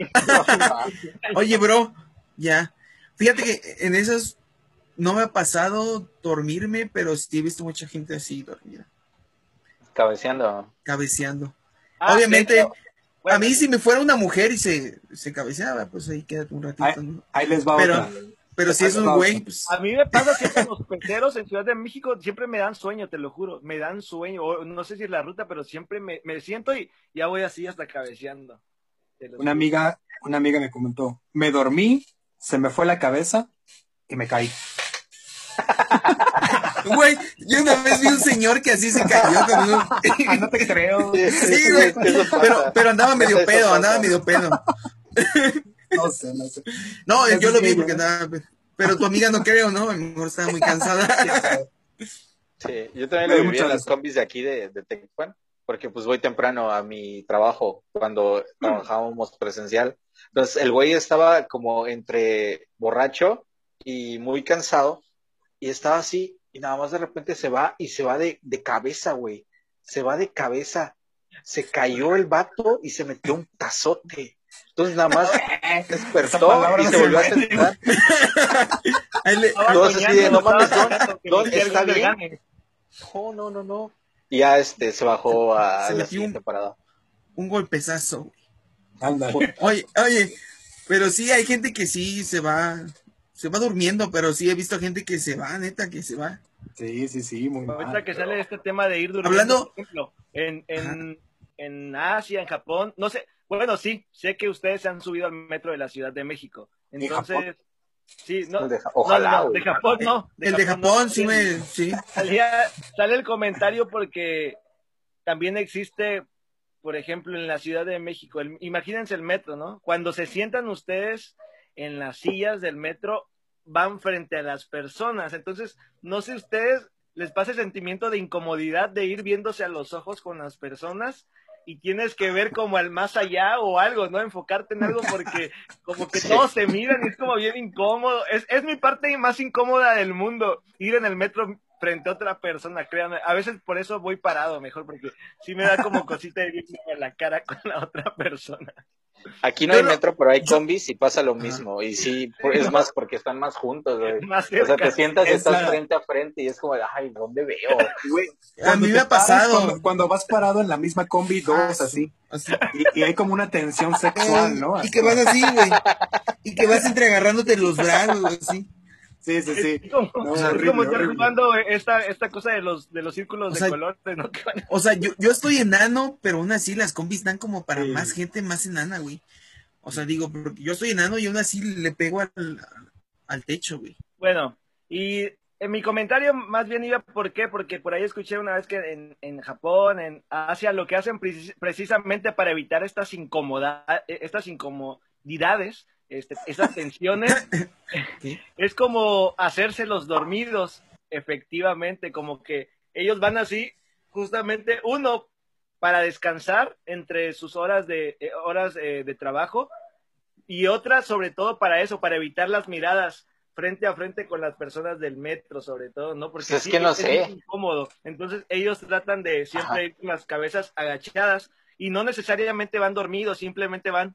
Oye, bro, ya. Fíjate que en esas no me ha pasado dormirme, pero sí he visto mucha gente así dormida, Cabeceando. cabeceando. Ah, Obviamente, bueno, a mí si me fuera una mujer y se, se cabeceaba, pues ahí quédate un ratito. Ahí les va Pero- otra. Pero si es un güey, pues A mí me pasa siempre los peceros en Ciudad de México, siempre me dan sueño, te lo juro, me dan sueño, o no sé si es la ruta, pero siempre me, me siento y ya voy así hasta cabeceando. Una juro. amiga, una amiga me comentó, me dormí, se me fue la cabeza y me caí. güey, yo una vez vi un señor que así se cayó con un- Ah, no te creo. Sí, güey, pero, pero andaba medio pedo, andaba medio pedo. No sé, no sé. No, yo lo vi porque andaba, pero tu amiga no creo, ¿no? A lo mejor estaba muy cansada. Sí, yo también lo viví en las combis de aquí de, de Tecpan, porque pues voy temprano a mi trabajo cuando trabajábamos presencial. Entonces el güey estaba como entre borracho y muy cansado y estaba así y nada más de repente se va y se va de, de cabeza, güey. Se va de cabeza. Se cayó el vato y se metió un tazote. Entonces nada más despertó y no se volvió a sentar. Todos así de, no mames, Don, ¿está bien? Gane. No, no, no, no. Y ya este se bajó a Se la metió siguiente un- parada. un golpezazo. Ándale. Oye, oye, pero sí hay gente que sí se va, se va durmiendo, pero sí he visto gente que se va, neta, que se va. Sí, sí, sí, muy Ahorita mal. que sale este tema de ir durmiendo, Hablando- por ejemplo, en, en, en Asia, en Japón, no sé, bueno, sí, sé que ustedes se han subido al metro de la Ciudad de México. ¿En Entonces, sí, no, El de Ojalá, no, no, güey. de Japón no. El de Japón no. sí me, sí. Salía- sale el comentario porque también existe, por ejemplo, en la Ciudad de México, el- imagínense el metro, ¿no? Cuando se sientan ustedes en las sillas del metro, van frente a las personas. Entonces, no sé ustedes, les pasa el sentimiento de incomodidad de ir viéndose a los ojos con las personas y tienes que ver como al más allá o algo, ¿no? Enfocarte en algo porque como que Sí. todos se miran y es como bien incómodo. Es, es mi parte más incómoda del mundo, ir en el metro frente a otra persona, créanme. A veces por eso voy parado mejor, porque sí me da como cosita de a la cara con la otra persona. Aquí no hay metro, pero hay combis y pasa lo mismo. Y sí, es más porque están más juntos, güey. Más O sea, te sientas y Es estás la- frente a frente y es como, de, ay, ¿dónde veo? Güey, A cuando mí me ha pasado. Cuando, cuando vas parado en la misma combi, dos, Ah, así. así. Y, y hay como una tensión sexual, ¿no? Y que vas así, güey. Y que vas entre agarrándote los brazos, güey, así. Sí, sí, sí. Es como, No, es horrible, como estar horrible. jugando esta, esta cosa de los, de los círculos O de sea, colores, ¿no? O sea, yo, yo estoy enano, pero aún así las combis están como para Sí. más gente más enana, güey. O sea, digo, porque yo soy enano y aún así le pego al, al techo, güey. Bueno, y en mi comentario más bien iba, ¿por qué? Porque por ahí escuché una vez que en, en Japón, en Asia, lo que hacen precis- precisamente para evitar estas, incomoda estas incomodidades, este, estas tensiones, es como hacerse los dormidos, efectivamente, como que ellos van así, justamente uno para descansar entre sus horas de eh, horas eh, de trabajo y otra sobre todo para eso, para evitar las miradas frente a frente con las personas del metro, sobre todo, ¿no? Porque Pues es sí, que no es sé. incómodo. Entonces ellos tratan de siempre Ajá. ir con las cabezas agachadas y no necesariamente van dormidos, simplemente van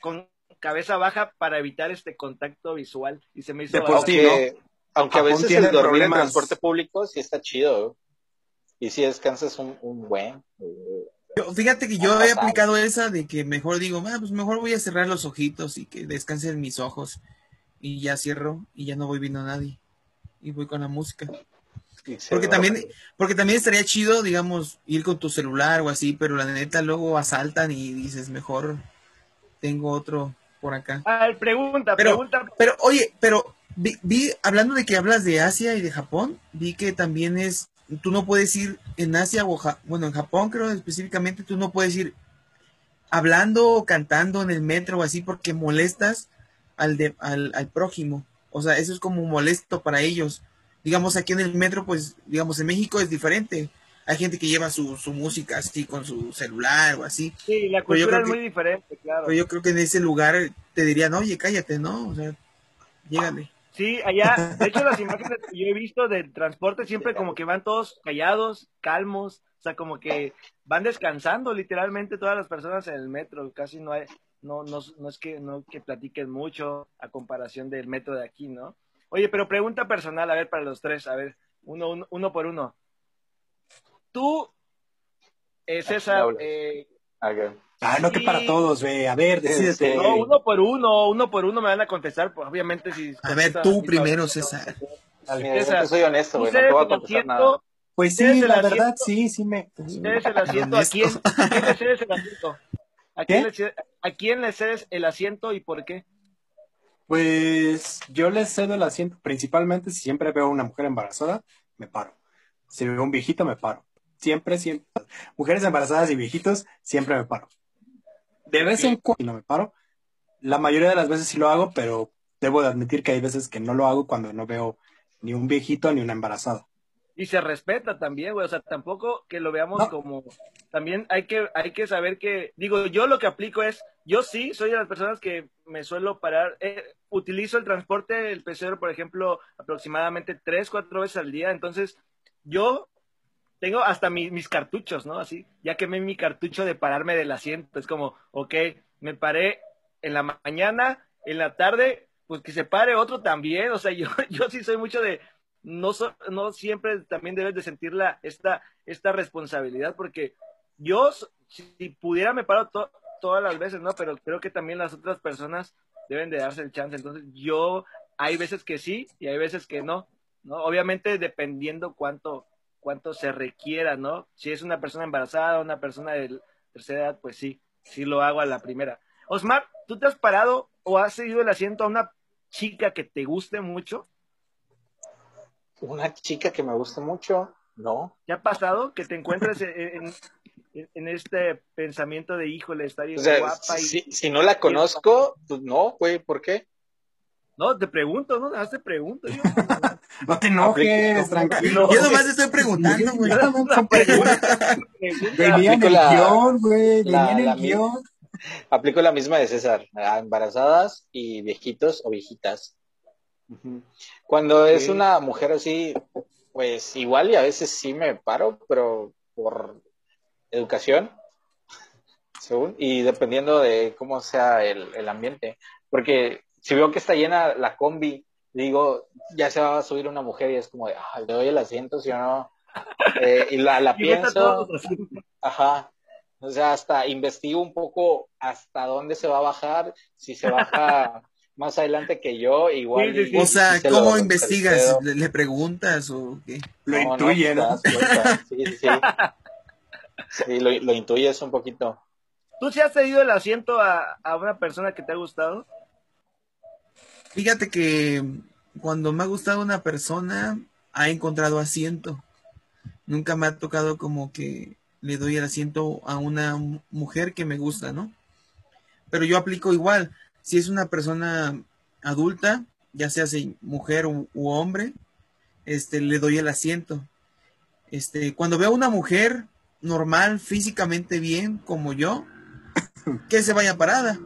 con cabeza baja para evitar este contacto visual. Y se me hizo por sí, Aunque, aunque a veces tiene el dormir en problemas. transporte público sí está chido. Y si descansas un, un buen. eh, Yo- fíjate que yo he aplicado esa de que mejor digo, ah, pues mejor voy a cerrar los ojitos y que descansen mis ojos. Y ya cierro y ya no voy viendo a nadie. Y voy con la música. Porque también, porque también estaría chido, digamos, ir con tu celular o así, pero la neta luego asaltan y dices, mejor tengo otro por acá. A ver, pregunta, Pero- pregunta. Pero, oye, pero vi, vi- hablando de que hablas de Asia y de Japón, vi que también es, tú no puedes ir en Asia o, Ja- bueno, en Japón creo específicamente, tú no puedes ir hablando o cantando en el metro o así porque molestas al, de, al, al prójimo. O sea, eso es como molesto para ellos. Digamos, aquí en el metro, pues, digamos, en México es diferente. Hay gente que lleva su, su música así con su celular o así. Sí, la cultura es que- muy diferente, claro. Pero yo creo que en ese lugar te dirían, oye, cállate, ¿no? O sea, llégale. Sí, allá, de hecho las imágenes que yo he visto del transporte siempre como que van todos callados, calmos, o sea, como que van descansando literalmente todas las personas en el metro, casi no hay, no, no, no es que no que platiquen mucho a comparación del metro de aquí, ¿no? Oye, pero pregunta personal, a ver, para los tres, a ver, uno, uno, uno por uno. Tú, eh, César, eh. Ah, no que Sí. para todos, ve. A ver, decídete. No, uno por uno, uno por uno me van a contestar, pues obviamente si... A ver, tú primero, César. César, soy honesto, güey. No te voy a contestar nada. Pues sí, la asiento. verdad, sí, sí me. cedes el asiento, ¿a quién, ¿a quién le cedes el asiento? ¿A quién, le cedes, ¿A quién le cedes el asiento y por qué? Pues yo les cedo el asiento, principalmente si siempre veo a una mujer embarazada, me paro. Si veo a un viejito, me paro. Siempre, siempre. Mujeres embarazadas y viejitos, siempre me paro. De vez en cuando no me paro. La mayoría de las veces sí lo hago, pero debo de admitir que hay veces que no lo hago cuando no veo ni un viejito ni una embarazada. Y se respeta también, güey, o sea, tampoco que lo veamos No. como... También hay que, hay que saber que, digo, yo lo que aplico es, yo sí soy de las personas que me suelo parar, eh, utilizo el transporte, el pecero, por ejemplo, aproximadamente tres, cuatro veces al día, entonces yo tengo hasta mi- mis cartuchos, ¿no? Así, ya quemé mi cartucho de pararme del asiento. Es como, ok, me paré en la ma- mañana, en la tarde, pues que se pare otro también. O sea, yo, yo sí soy mucho de, no, so- no siempre también debes de sentir la, esta, esta responsabilidad, porque yo, si pudiera, me paro to- todas las veces, ¿no? Pero creo que también las otras personas deben de darse el chance. Entonces, yo, hay veces que sí y hay veces que no, ¿no? Obviamente dependiendo cuánto, cuánto se requiera, ¿no? Si es una persona embarazada, una persona de tercera edad, pues sí, sí lo hago a la primera. Osmar, ¿tú te has parado o has seguido el asiento a una chica que te guste mucho? Una chica que me gusta mucho, no. ¿Te ha pasado que te encuentres en, en- en este pensamiento de, híjole, está bien O sea, guapa? Y... si, si no la conozco, pues no, güey, ¿por qué? No, te pregunto, ¿no? Haz te pregunto. Yo. No te enojes, tranquilo. Yo nomás estoy preguntando, güey. Venía en Aplico el la- guion, güey. Venía en el guion. Aplico la misma de César, a embarazadas y viejitos o viejitas. Cuando es una mujer así, pues igual y a veces sí me paro, pero por educación, según, y dependiendo de cómo sea el, el ambiente. Porque si veo que está llena la combi, digo, ya se va a subir una mujer y es como de, "Ay, le doy el asiento, si o no. Eh, y la, Y pienso. Ajá. O sea, hasta investigo un poco hasta dónde se va a bajar, si se baja más adelante que yo, igual. Sí, sí, O sea, se ¿cómo investigas? ¿Le, le preguntas o qué? Lo No, intuye, ¿no? cuenta. Sí, sí, sí. Sí, lo, lo intuyes un poquito. ¿Tú sí has cedido el asiento a, a una persona que te ha gustado? Fíjate que cuando me ha gustado una persona, ha encontrado asiento. Nunca me ha tocado como que le doy el asiento a una mu- mujer que me gusta, ¿no? Pero yo aplico igual. Si es una persona adulta, ya sea mujer u, u hombre, este, le doy el asiento. Este, cuando veo a una mujer normal, físicamente bien, como yo, que se vaya parada.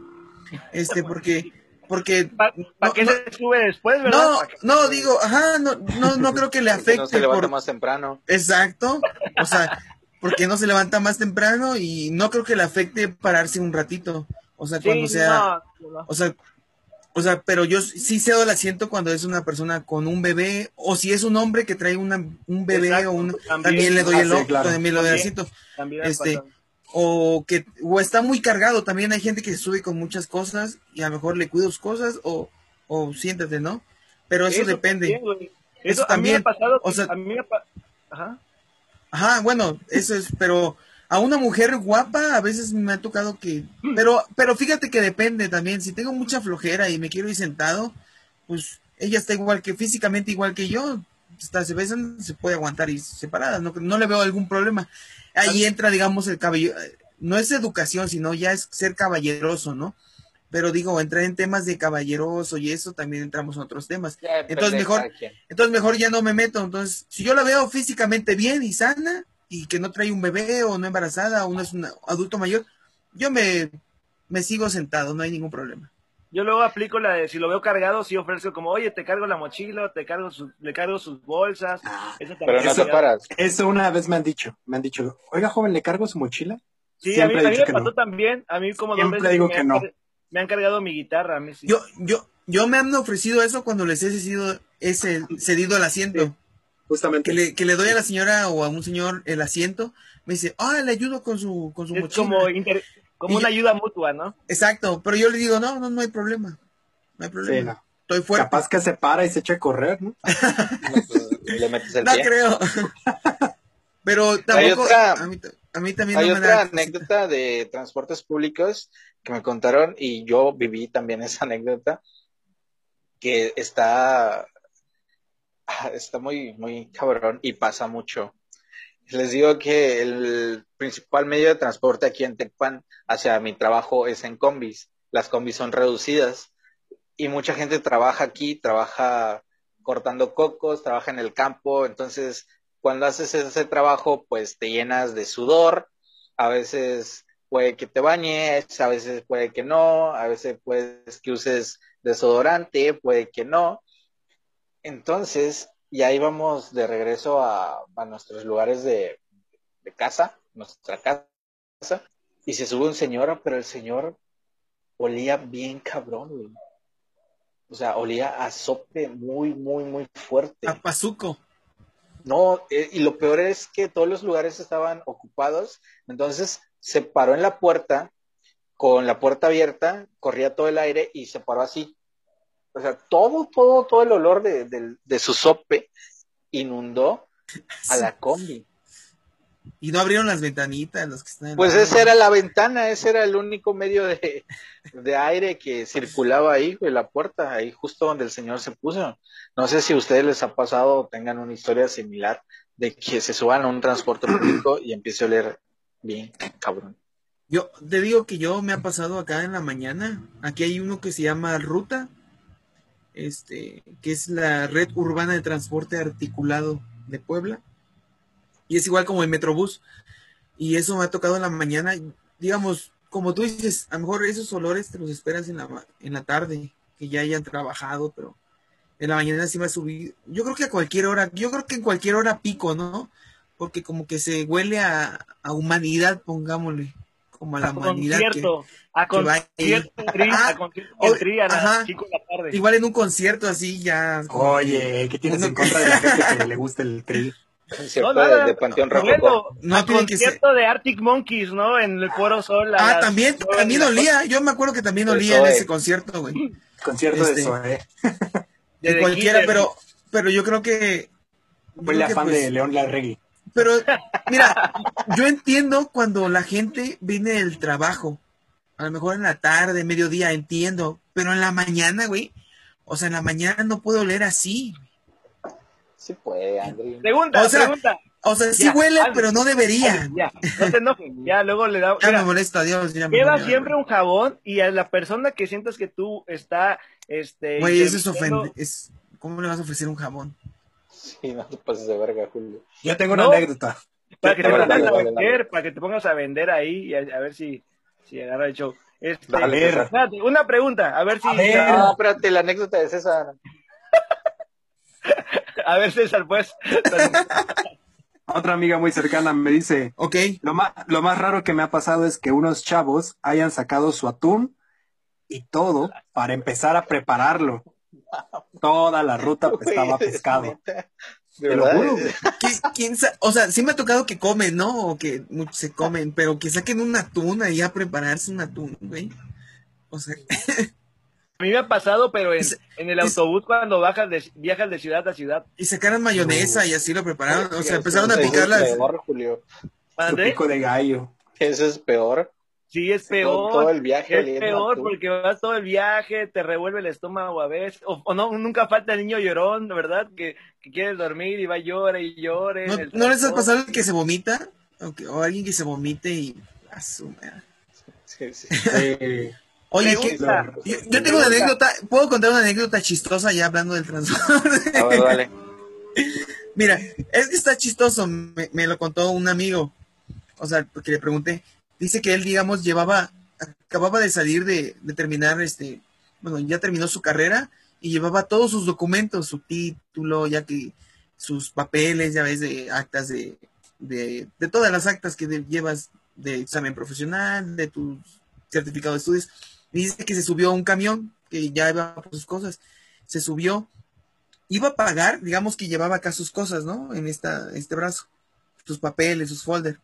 Este, porque, porque ¿Para No, qué no. se sube después, verdad? no, no, digo, ajá, no, no, no creo que le Que no se afecte levanta por... más temprano. Exacto. O sea, porque no se levanta más temprano y no creo que le afecte pararse un ratito. O sea, Sí, cuando sea, no, no. o sea, o sea, pero yo sí cedo el asiento cuando es una persona con un bebé o si es un hombre que trae una, un bebé Exacto, o un también. también, le doy Ah, el sí, o- claro. también le doy el También. asiento También ha este. O que o está muy cargado también hay gente que se sube con muchas cosas y a lo mejor le cuido sus cosas o o siéntate no pero eso, depende también. Eso Eso, a mí me ha también, pasado. o sea- a mí me ha Ajá. ajá bueno eso es pero a una mujer guapa a veces me ha tocado que pero pero fíjate que depende también si tengo mucha flojera y me quiero ir sentado pues ella está igual que físicamente igual que yo hasta se besan se puede aguantar y separada no no le veo algún problema ahí entra digamos el cabello no es educación sino ya es ser caballeroso no pero digo entrar en temas de caballeroso y eso también entramos en otros temas Ya Entonces, mejor- entonces mejor ya no me meto. Entonces, si yo la veo físicamente bien y sana y que no trae un bebé o no embarazada o no es un adulto mayor, yo me, me sigo sentado, no hay ningún problema. Yo luego aplico la de si lo veo cargado, sí ofrezco como, oye, te cargo la mochila, te cargo su- le cargo sus bolsas. Ah, Eso Pero no se te paras. Eso una vez me han dicho. Me han dicho, oiga, joven, ¿le cargo su mochila? Sí, a mí, Siempre a mí me que pasó no. también. A mí como dos veces digo me, que han, no. car- me han cargado mi guitarra. A mí sí. Yo, yo, yo me han ofrecido eso cuando les he cedido, ese, cedido el asiento. Justamente. Que le, que le doy a la señora o a un señor el asiento, me dice, ah, le ayudo con su, con su es mochila. como, inter- como Y una yo- ayuda mutua, ¿no? Exacto, pero yo le digo, no, no, no hay problema. No hay problema. Sí, no. Estoy fuerte. Capaz que se para y se echa a correr, ¿no? Y le metes el No pie. creo. Pero tampoco. otra- a, mí, a mí también Hay no me otra da. anécdota de transportes públicos que me contaron y yo viví también esa anécdota que está, ah, está muy, muy cabrón y pasa mucho. Les digo que el principal medio de transporte aquí en Tecpan hacia mi trabajo es en combis. Las combis son reducidas y mucha gente trabaja aquí, trabaja cortando cocos, trabaja en el campo, entonces cuando haces ese trabajo, pues te llenas de sudor, a veces puede que te bañes, a veces puede que no, a veces puedes que uses desodorante, puede que no. Entonces, ya íbamos de regreso a, a nuestros lugares de, de casa, nuestra casa, y se sube un señor, pero el señor olía bien cabrón, güey. O sea, olía a sope muy, muy, muy fuerte. A Pazuco. No, eh, y lo peor es que todos los lugares estaban ocupados, entonces se paró en la puerta, con la puerta abierta, corría todo el aire y se paró así. O sea, todo, todo, todo el olor de, de- de su sope inundó a la combi. Y no abrieron las ventanitas, los que están Pues esa era la ventana, ese era el único medio de, de aire que circulaba ahí, güey, la puerta, ahí justo donde el señor se puso. No sé si a ustedes les ha pasado o tengan una historia similar de que se suban a un transporte público y empiece a oler bien, cabrón. Yo te digo que yo me ha pasado acá en la mañana. Aquí hay uno que se llama Ruta, este, que es la red urbana de transporte articulado de Puebla. Y es igual como el Metrobús. Y eso me ha tocado en la mañana. Digamos, como tú dices, a lo mejor esos olores te los esperas en la, en la tarde, que ya hayan trabajado, pero en la mañana sí me ha subido. Yo creo que a cualquier hora, yo creo que en cualquier hora pico, ¿no? Porque como que se huele a, a humanidad, pongámosle. Como a la A humanidad. que- concierto. A que va concierto en tri, a concierto O- en tri, a las cinco de la tarde. igual en un concierto así ya. Oye, ¿qué tienes en contra de la gente que le gusta el tri? ¿Cierto? No, de, de Panteón. Bueno, No a que concierto de Arctic Monkeys, ¿no? En el Foro Sol. a Ah, las también, también olía. Yo me acuerdo que también olía en ese concierto, güey. Concierto Este, de Zoé. noche. De cualquiera, pero, pero yo creo que. Fue la que, fan pues, de León Larregui. Pero, mira, yo entiendo cuando la gente viene del trabajo. A lo mejor en la tarde, mediodía, entiendo. Pero en la mañana, güey. O sea, en la mañana no puedo oler así. Sí puede, Andri. Pregunta, O sea, pregunta. O sea, sí Ya, huele, André, pero no debería. Ya, no te enojes. Ya, luego le da. Ya me mira, molesta, Dios. Ya me Lleva siempre un jabón y a la persona que sientas que tú está, este. Güey, eso es ofender. Es... ¿Cómo le vas a ofrecer un jabón? Sí, no te pases de verga, Julio. Yo tengo una No. anécdota. Para que te Dale, pongas dale, a dale, vender, dale. para que te pongas a vender ahí y a, a ver si, si agarra el show. Este, Dale, ver. espérate, una pregunta, a ver si. A ver. Ah, espérate, la anécdota de César. A ver, César, pues. Otra amiga muy cercana me dice, Ok. lo más, lo más raro que me ha pasado es que unos chavos hayan sacado su atún y todo para empezar a prepararlo. Toda la ruta estaba es pescado. De Te lo verdad. juro, güey. ¿Qui- quién o sea, sí me ha tocado que comen, ¿no? O que se comen, pero que saquen un atún ahí a prepararse un atún, güey. O sea, A mí me ha pasado, pero en, Es- en el es- autobús cuando bajas de, viajas de ciudad a ciudad. y sacaran mayonesa y así lo prepararon. O sea, empezaron a Eso es picar las. peor, Julio. Su ¿Mande? pico de gallo. Eso es peor. Sí, es peor. todo el viaje Es peor porque vas todo el viaje, te revuelve el estómago a veces, o, o no, nunca falta el niño llorón, ¿verdad? Que, que quiere dormir y va y llora y llora. en ¿No, ¿no les ha pasado el que se vomita? O, que- o alguien que se vomite y. a su madre. Sí, sí. Eh, Oye. ¿qué- yo, yo tengo una anécdota. ¿Puedo contar una anécdota chistosa ya hablando del transporte? A ver, dale. Mira, es que está chistoso, me, me lo contó un amigo, o sea, porque le pregunté, dice que él, digamos, llevaba, acababa de salir de, de terminar, este, bueno, ya terminó su carrera y llevaba todos sus documentos, su título, ya que sus papeles, ya ves, de actas de, de, de todas las actas que llevas de examen profesional, de tu certificado de estudios, dice que se subió a un camión, que ya iba por sus cosas, se subió iba a pagar, digamos que llevaba acá sus cosas, ¿no? En esta, este brazo, sus papeles, sus folders.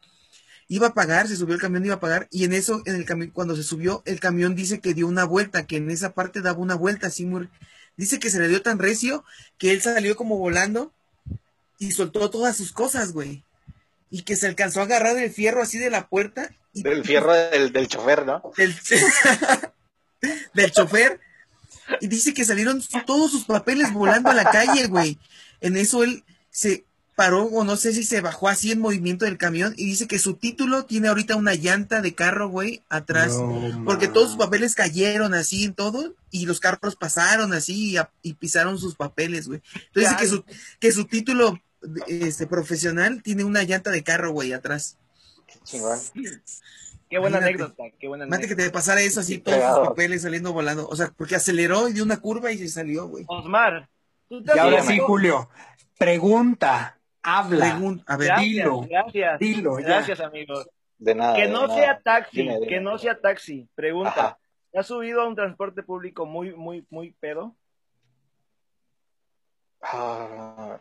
Iba a pagar, se subió el camión, iba a pagar, y en eso, en el camión, cuando se subió, el camión dice que dio una vuelta, que en esa parte daba una vuelta así muy, dice que se le dio tan recio que él salió como volando y soltó todas sus cosas, güey. Y que se alcanzó a agarrar el fierro así de la puerta y Del fierro del, del chofer, ¿no? del, del chofer y dice que salieron todos sus papeles volando a la calle, güey. En eso él se paró o no sé si se bajó así en movimiento del camión y dice que su título tiene ahorita una llanta de carro, güey, atrás. no, Porque todos sus papeles cayeron así en todo y los carros pasaron así y, a- y pisaron sus papeles, güey. Entonces dice que su, que su título este, profesional tiene una llanta de carro, güey, atrás. Qué chingón. Qué buena Imagínate. anécdota, qué buena Imagínate que anécdota. te pasara eso así, todos sus cagado. papeles saliendo volando. O sea, porque aceleró y dio una curva y se salió, güey. Osmar, tú Y ahora sí, Julio, pregunta, habla, Pregun- a ver, Gracias, dilo, gracias. dilo, ya. Gracias, amigos. De nada. Que de no nada. sea taxi, Dime, dime. que no sea taxi. Pregunta, Ajá. ¿te has subido a un transporte público muy, muy, muy pedo? Ah,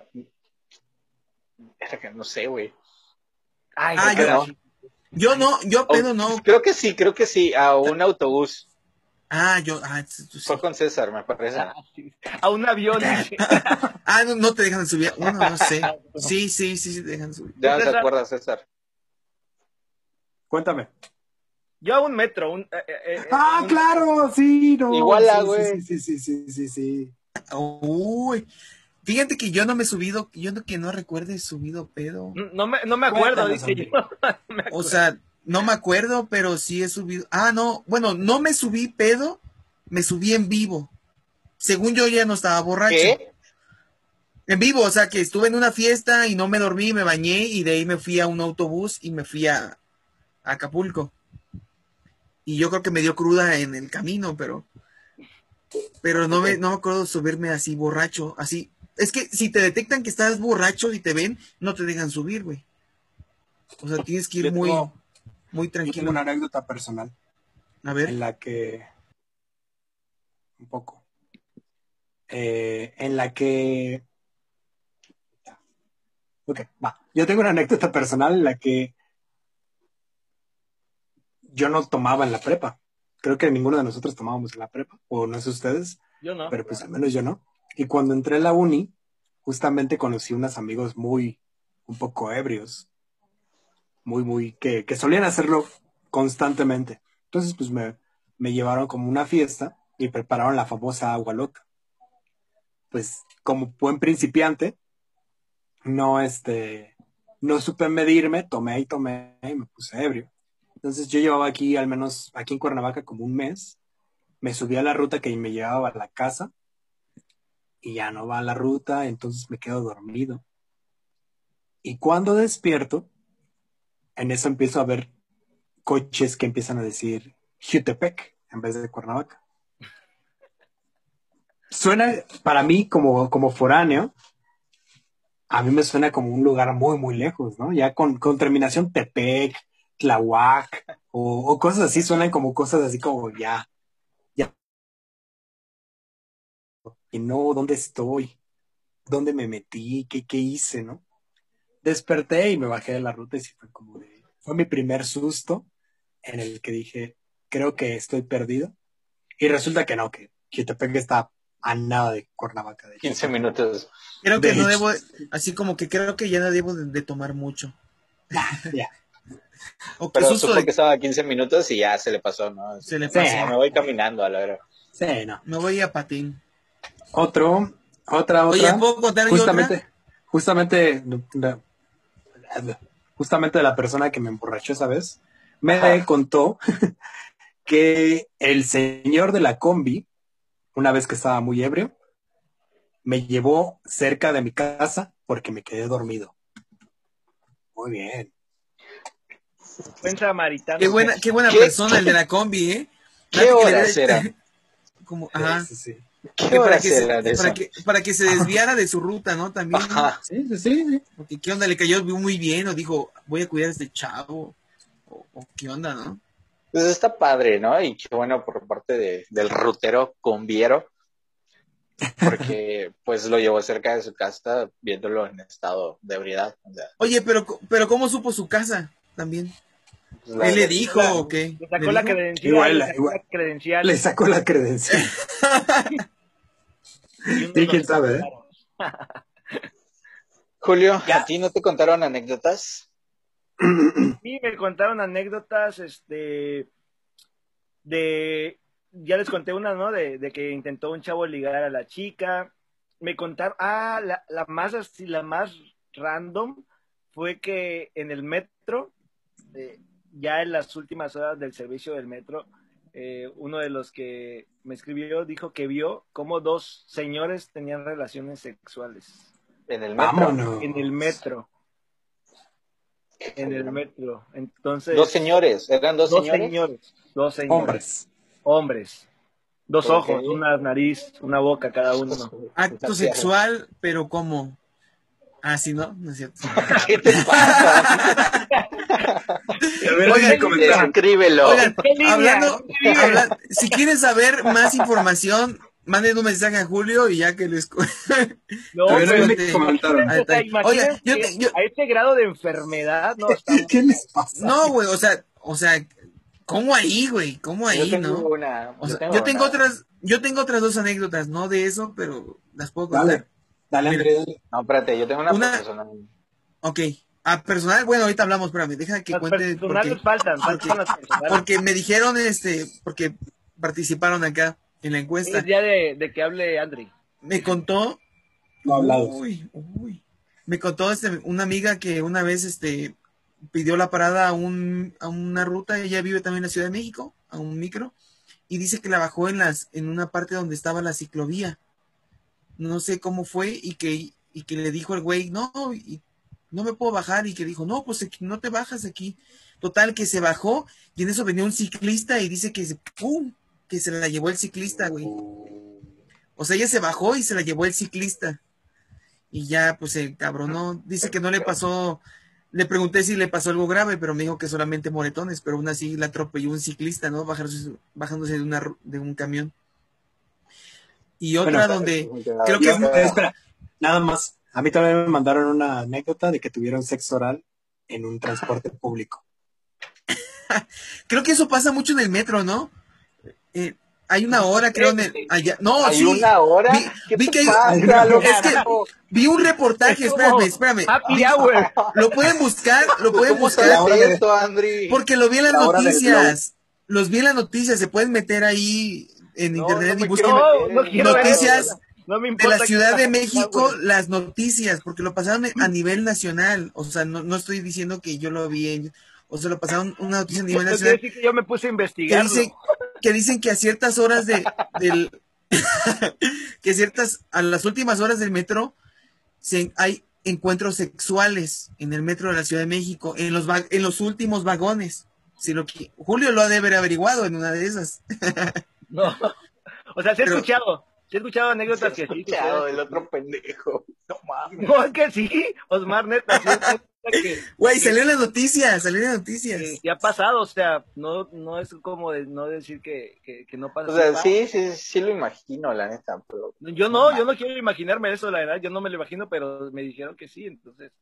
era que no sé, güey. Ay, Ah, qué yo- no, yo Oh, pedo no. Creo que sí, creo que sí. A un autobús. Ah, yo, ah, sí. Fue con César, me parece. Ah. A un avión. Ah, no, no te dejan subir. Bueno, no sé. Sí, sí, sí, sí, te dejan subir. Ya no se César. acuerda, César. Cuéntame. Yo a un metro. Un, eh, eh, eh, Ah, un- claro, sí, no. Iguala, sí, güey. Sí, sí, sí, sí, sí, sí. Uy, fíjate que yo no me he subido, yo no que no recuerde subido pedo. No me, no me acuerdo, dice yo. No me O sea, no me acuerdo, pero sí he subido. Ah, no, bueno, no me subí pedo, me subí en vivo. Según yo ya no estaba borracho. ¿Qué? En vivo, o sea, que estuve en una fiesta y no me dormí, me bañé y de ahí me fui a un autobús y me fui a, a Acapulco. Y yo creo que me dio cruda en el camino, pero pero no me no me acuerdo subirme así borracho, así. Es que si te detectan que estás borracho y te ven, no te dejan subir, güey. O sea, tienes que ir Yo muy tengo- muy Yo tengo tranquilo. una anécdota personal A ver. en la que un poco eh, en la que ok va yo tengo una anécdota personal en la que yo no tomaba en la prepa creo que ninguno de nosotros tomábamos en la prepa o no sé ustedes Yo no. pero pues al menos yo no y cuando entré a la uni justamente conocí unos amigos muy un poco ebrios muy muy que, que solían hacerlo constantemente. Entonces pues me, me llevaron como una fiesta y prepararon la famosa agua loca. Pues como buen principiante no este no supe medirme tomé y tomé y me puse ebrio. Entonces yo llevaba aquí al menos aquí en Cuernavaca como un mes. Me subí a la ruta que me llevaba a la casa y ya no va la ruta, entonces me quedo dormido. Y cuando despierto, en eso empiezo a ver coches que empiezan a decir Jutepec en vez de Cuernavaca. Suena para mí como, como foráneo a mí me suena como un lugar muy, muy lejos, ¿no? Ya con, con terminación Tepec, Tlahuac, o, o cosas así, suenan como cosas así como ya, ya. Y no, ¿dónde estoy? ¿Dónde me metí? ¿Qué, qué hice, no? Desperté y me bajé de la ruta y sí fue como de, fue mi primer susto en el que dije, creo que estoy perdido. Y resulta que no, que Jutepec está a nada de Cuernavaca. De 15 minutos. Creo que De no hecho. debo, así como que creo que ya no debo de, de tomar mucho. Ya. Pero susto supo de que estaba a 15 minutos y ya se le pasó, ¿no? se le Sí. pasa. Me voy caminando a la hora. Sí, no. Me voy a patín. Otro, otra, otra. Oye, ¿puedo contar yo justamente, otra? justamente, la- justamente la persona que me emborrachó esa vez me Ajá. contó que el señor de la combi, una vez que estaba muy ebrio, me llevó cerca de mi casa porque me quedé dormido. Muy bien. Buen samaritano. Qué buena, qué buena ¿Qué- persona el de la combi, ¿eh? ¿Qué dé- eran? Como, ajá. Sí, sí, sí. ¿Qué para, que se, para, que, para que se desviara de su ruta, ¿no? También. ¿no? Ajá. Sí, sí, sí. Porque qué onda, le cayó muy bien, o dijo, voy a cuidar a este chavo. O, o qué onda, ¿no? Pues está padre, ¿no? Y qué bueno por parte de, del rutero combiero, porque pues lo llevó cerca de su casa viéndolo en estado de ebriedad. O sea, Oye, pero, pero ¿cómo supo su casa? También. pues, ¿Él le dijo la- o qué? Le sacó ¿Le la credencial. Igual, Le sacó la credencial. y uno Sí, quién sabe, ¿eh? Julio, Ya. ¿a ti no te contaron anécdotas? Sí, me contaron anécdotas, este, de, ya les conté una, ¿no? De, de que intentó un chavo ligar a la chica. Me contaron, ah, la, la más así, la más random fue que en el metro, eh, ya en las últimas horas del servicio del metro, eh, uno de los que me escribió dijo que vio cómo dos señores tenían relaciones sexuales En el metro. Vámonos. en el metro. En el metro. Entonces. Dos señores, eran dos, Dos señores. señores. Dos señores. Hombres. Hombres. Dos ojos, una nariz, una boca cada uno. Acto sexual, pero ¿cómo? Ah, sí, ¿no? No es cierto. ¿Qué te pasa? A ver, Oigan. Escríbelo. Oigan, si quieren saber más información, manden un mensaje a Julio y ya que les... No, pero- déjenme este, comentar. a o sea, detalle. imagínense Oiga, yo te- yo- a este grado de enfermedad, no, estamos- ¿Qué les pasa? No, güey, o sea, o sea, ¿cómo ahí, güey? ¿Cómo yo ahí, tengo no? una. O sea, yo tengo una. otras, yo tengo otras dos anécdotas, no de eso, pero las puedo contar. Dale, dale, Mira. André, dale. No, espérate, yo tengo una, Una- persona. Ok. A personal, bueno, ahorita hablamos, espérame, deja que las cuente personales porque, faltan, porque- faltan las personales. porque me dijeron, este, porque participaron acá en la encuesta. Es ya de, de que hable Andri. Me contó, No hablados. uy, uy, me contó este, una amiga que una vez, este, pidió la parada a un, a una ruta, ella vive también en la Ciudad de México, a un micro, y dice que la bajó en las, en una parte donde estaba la ciclovía. No sé cómo fue, y que, y que le dijo el güey, no, y no me puedo bajar, y que dijo, no, pues no te bajas aquí. Total, que se bajó, y en eso venía un ciclista y dice que se, ¡pum! que se la llevó el ciclista, güey. O sea, ella se bajó y se la llevó el ciclista. Y ya, pues se cabronó. Dice que no le pasó. Le pregunté si le pasó algo grave, pero me dijo que solamente moretones, pero aún así la atropelló un ciclista, ¿no? Bajándose, bajándose de, una, de un camión. Y otra Bueno, donde. creo que espera, nada más. A mí también me mandaron una anécdota de que tuvieron sexo oral en un transporte público. Creo que eso pasa mucho en el metro, ¿no? Eh, hay una hora, creo, en el. Allá, no, ¿Hay sí. una hora? Vi- ¿Qué vi te que hay- pasa, hay una- loco? es que- Vi un reportaje, Es espérame, espérame. Happy hour. Lo pueden buscar, lo pueden ¿Cómo buscar. sabes hora de- esto, Andri? Porque lo vi en las La noticias. Los vi en las noticias. Se pueden meter ahí en No, internet no y busquen quiero No, no quiero ver noticias. No me de la Ciudad de México, las noticias, porque lo pasaron a nivel nacional. O sea, no, no estoy diciendo que yo lo vi. en- o sea, lo pasaron una noticia a nivel nacional decir que yo me puse a que investigar. que dicen que a ciertas horas de, del, que ciertas, a las últimas horas del metro, se, hay encuentros sexuales en el metro de la Ciudad de México, en los, en los últimos vagones. Si lo que, Julio lo ha de haber averiguado en una de esas. No. O sea, sí he Pero- escuchado. he escuchado anécdotas que sí. el otro pendejo. No mames. No, es que sí, Osmar, neta, Güey, salió en las noticias, salió en las noticias. que ha pasado, o sea, no, no es como de no decir que, que, que no pasa. O sea, sí, sí, sí lo imagino, la neta, pero Yo no, yo no quiero imaginarme eso, la verdad, yo no me lo imagino, pero me dijeron que sí, entonces,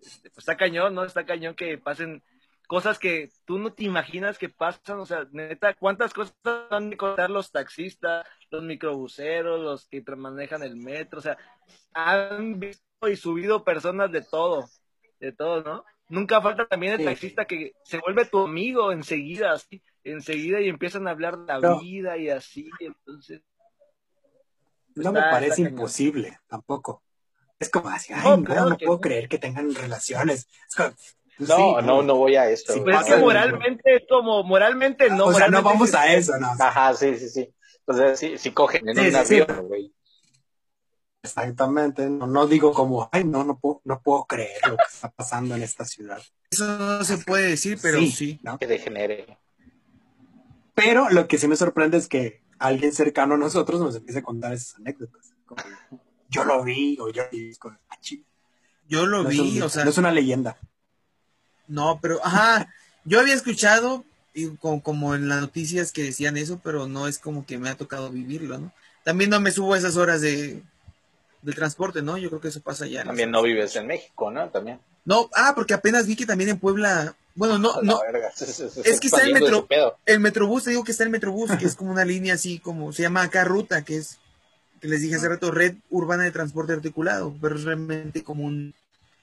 este, pues está cañón, ¿no? Está cañón que pasen cosas que tú no te imaginas que pasan, o sea, neta, ¿cuántas cosas han de contar los taxistas, los microbuseros, los que manejan el metro, o sea, han visto y subido personas de todo, de todo, ¿no? Nunca falta también el Sí. taxista que se vuelve tu amigo enseguida, así, enseguida y empiezan a hablar de la No. vida y así, entonces... No me Está- parece cañón. imposible tampoco. Es como así, ay, No, no, claro no que puedo no. creer que tengan relaciones. Es como, pues no, sí, no, no voy a eso. Sí, Pero es pasa que moralmente es como, moralmente no. o sea, no vamos es- a eso, no. Ajá, sí, sí, sí. O sea, sí, sí cogen en Sí, un sí, sí. avión, güey. Exactamente. No, no digo como, ay, no, no puedo, no puedo creer lo que está pasando en esta ciudad. Eso no se puede decir, pero sí. ¿no? Que degenere. Pero lo que sí me sorprende es que alguien cercano a nosotros nos empiece a contar esas anécdotas. Como, yo lo vi, o yo como, "Ah, chi". Yo lo No vi, un- o sea, no es una leyenda. no, pero, ajá, yo había escuchado, y como, como en las noticias que decían eso, pero no es como que me ha tocado vivirlo, ¿no? También no me subo a esas horas de, de transporte, ¿no? Yo creo que eso pasa ya. También no vives en México, ¿no? También. No, ah, porque apenas vi que también en Puebla, bueno, no, no, verga, se- se- se es que está el metro, el Metrobús, te digo que está el Metrobús, que es como una línea así como, se llama acá ruta, que es, que les dije hace rato, red urbana de transporte articulado, pero es realmente como un,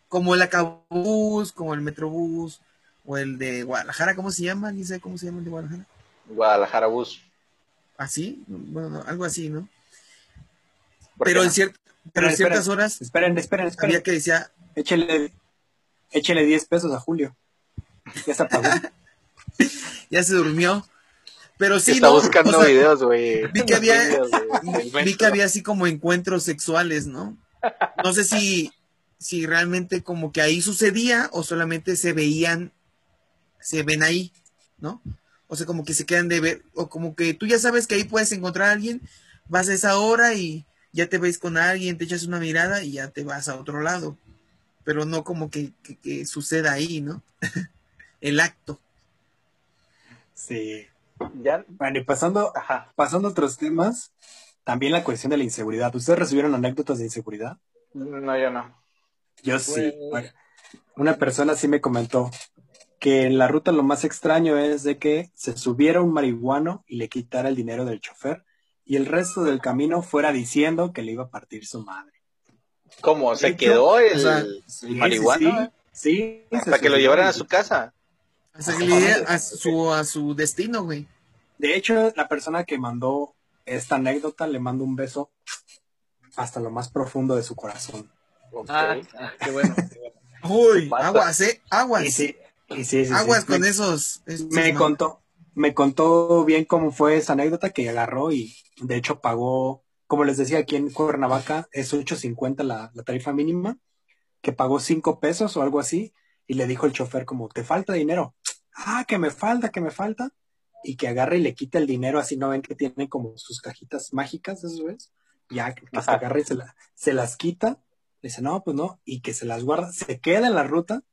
como el Acabús, como el Metrobús, o el de Guadalajara, ¿cómo se llama? ¿Quién sabe cómo se llama el de Guadalajara? Guadalajara Bus. ¿Así? Bueno, no, algo así, ¿no? ¿Por Pero en, cier- pero en ciertas esperen. horas Esperen, esperen, esperen. había que decía, Échele, échele 10 pesos a Julio. Ya se apagó. ya se durmió. Pero sí, Está no, buscando o sea, videos, güey. vi que había- vi que había así como encuentros sexuales, ¿no? No sé si, si realmente como que ahí sucedía o solamente se veían, se ven ahí, ¿no? O sea, como que se quedan de ver, o como que tú ya sabes que ahí puedes encontrar a alguien, vas a esa hora y ya te ves con alguien, te echas una mirada y ya te vas a otro lado. Pero no como que, que, que suceda ahí, ¿no? El acto. Sí. Ya, Bueno, y pasando, ajá. pasando a otros temas, también la cuestión de la inseguridad. ¿Ustedes recibieron anécdotas de inseguridad? No, yo no. Yo sí. Pues- Bueno, Una persona sí me comentó que en la ruta lo más extraño es de que se subiera un marihuano y le quitara el dinero del chofer y el resto del camino fuera diciendo que le iba a partir su madre. ¿Cómo? ¿Se hecho, quedó el, o sea, el Sí, marihuana? Sí, sí, Hasta que lo llevaran a su casa. Hasta que le llegue a su, a su destino, güey. De hecho, la persona que mandó esta anécdota le mando un beso hasta lo más profundo de su corazón. Ah, ah, qué bueno. qué bueno. Uy, aguas, ¿eh? Aguas. Y sí, sí, aguas sí. con me, esos. estos me no. contó, me contó bien cómo fue esa anécdota que agarró y de hecho pagó, como les decía, aquí en Cuernavaca es 8.50 la, la tarifa mínima, que pagó 5 pesos o algo así, y le dijo el chofer como, ¿te falta dinero? Ah, que me falta, que me falta. Y que agarre y le quita el dinero, así no ven que tiene como sus cajitas mágicas, eso es. Ya que se agarra y se, la- se las quita. Dice, no, pues no, y que se las guarda, se queda en la ruta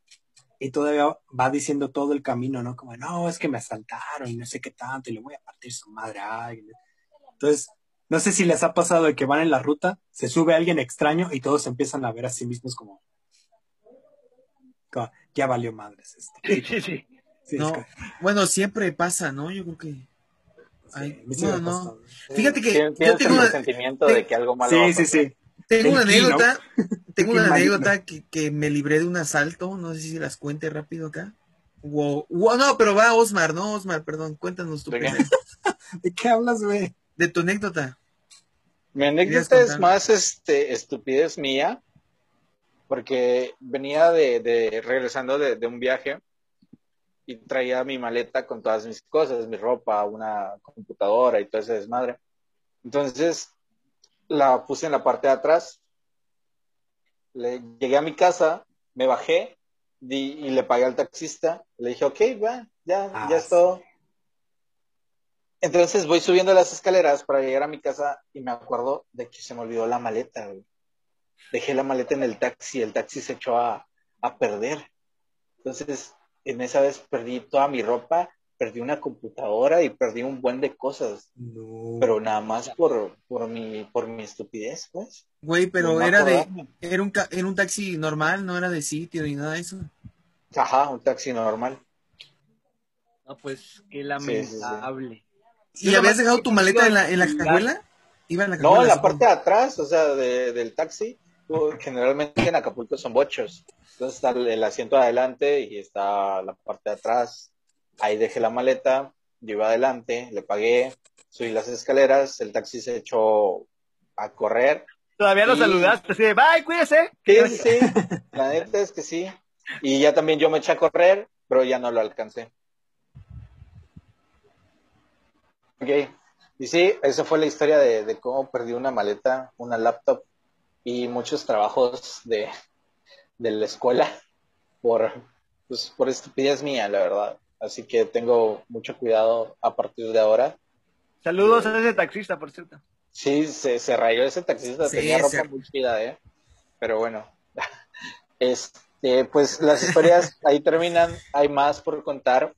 y todavía va diciendo todo el camino, ¿no? Como, no, es que me asaltaron y no sé qué tanto, y le voy a partir su madre a alguien. Entonces, no sé si les ha pasado de que van en la ruta, se sube alguien extraño y todos empiezan a ver a sí mismos como, como, ya valió madres. Este. Sí, sí, sí. Sí, es No, que- bueno, siempre pasa, ¿no? Yo creo que. Ay, a mí sí no, me ha no. pasado. Fíjate que yo tengo el te- de que algo malo va a Sí, sí, sí. Tengo una anécdota. Tengo una anécdota que, que me libré de un asalto. No sé si las cuente rápido acá. Wow. Wow, no, pero va Osmar, no, Osmar, perdón. Cuéntanos tu ¿De. ¿De qué hablas, güey? De tu anécdota. Mi ¿Querías anécdota es más este, estupidez mía, porque venía de, de regresando de, de un viaje y traía mi maleta con todas mis cosas, mi ropa, una computadora y todo ese desmadre. Entonces la puse en la parte de atrás, le, llegué a mi casa, me bajé di- y le pagué al taxista. Le dije, ok, va, ya, Ah, ya es todo. Entonces voy subiendo las escaleras para llegar a mi casa y me acuerdo de que se me olvidó la maleta. güey. Dejé la maleta en el taxi, el taxi se echó a, a perder. Entonces, en esa vez perdí toda mi ropa, perdí una computadora y perdí un buen de cosas, No. pero nada más por, por, mi, por mi estupidez, pues. Güey, pero No era de, era un, era un taxi normal, no era de sitio ni nada de eso. Ajá, un taxi normal. No, pues qué sí, sí. lamentable. ¿Y habías dejado tu maleta en la, en la cajuela? Iba en la No, cajuela. en la sí. parte de atrás, o sea, de- del taxi, generalmente en Acapulco son bochos. Entonces está el, el asiento de adelante y está la parte de atrás. Ahí dejé la maleta, yo iba adelante, le pagué, subí las escaleras, el taxi se echó a correr. Todavía lo saludaste así de, bye, cuídese. Sí, sí, sí, la neta es que sí. Y ya también yo me eché a correr, pero ya no lo alcancé. Ok, y sí, esa fue la historia de, de cómo perdí una maleta, una laptop y muchos trabajos de, de la escuela por, pues, por estupidez mía, la verdad. Así que tengo mucho cuidado a partir de ahora. Saludos a ese taxista, por cierto. Sí, se, se rayó ese taxista, Sí, tenía ropa muy chida, ¿eh? Pero bueno, este, pues las historias ahí terminan, hay más por contar.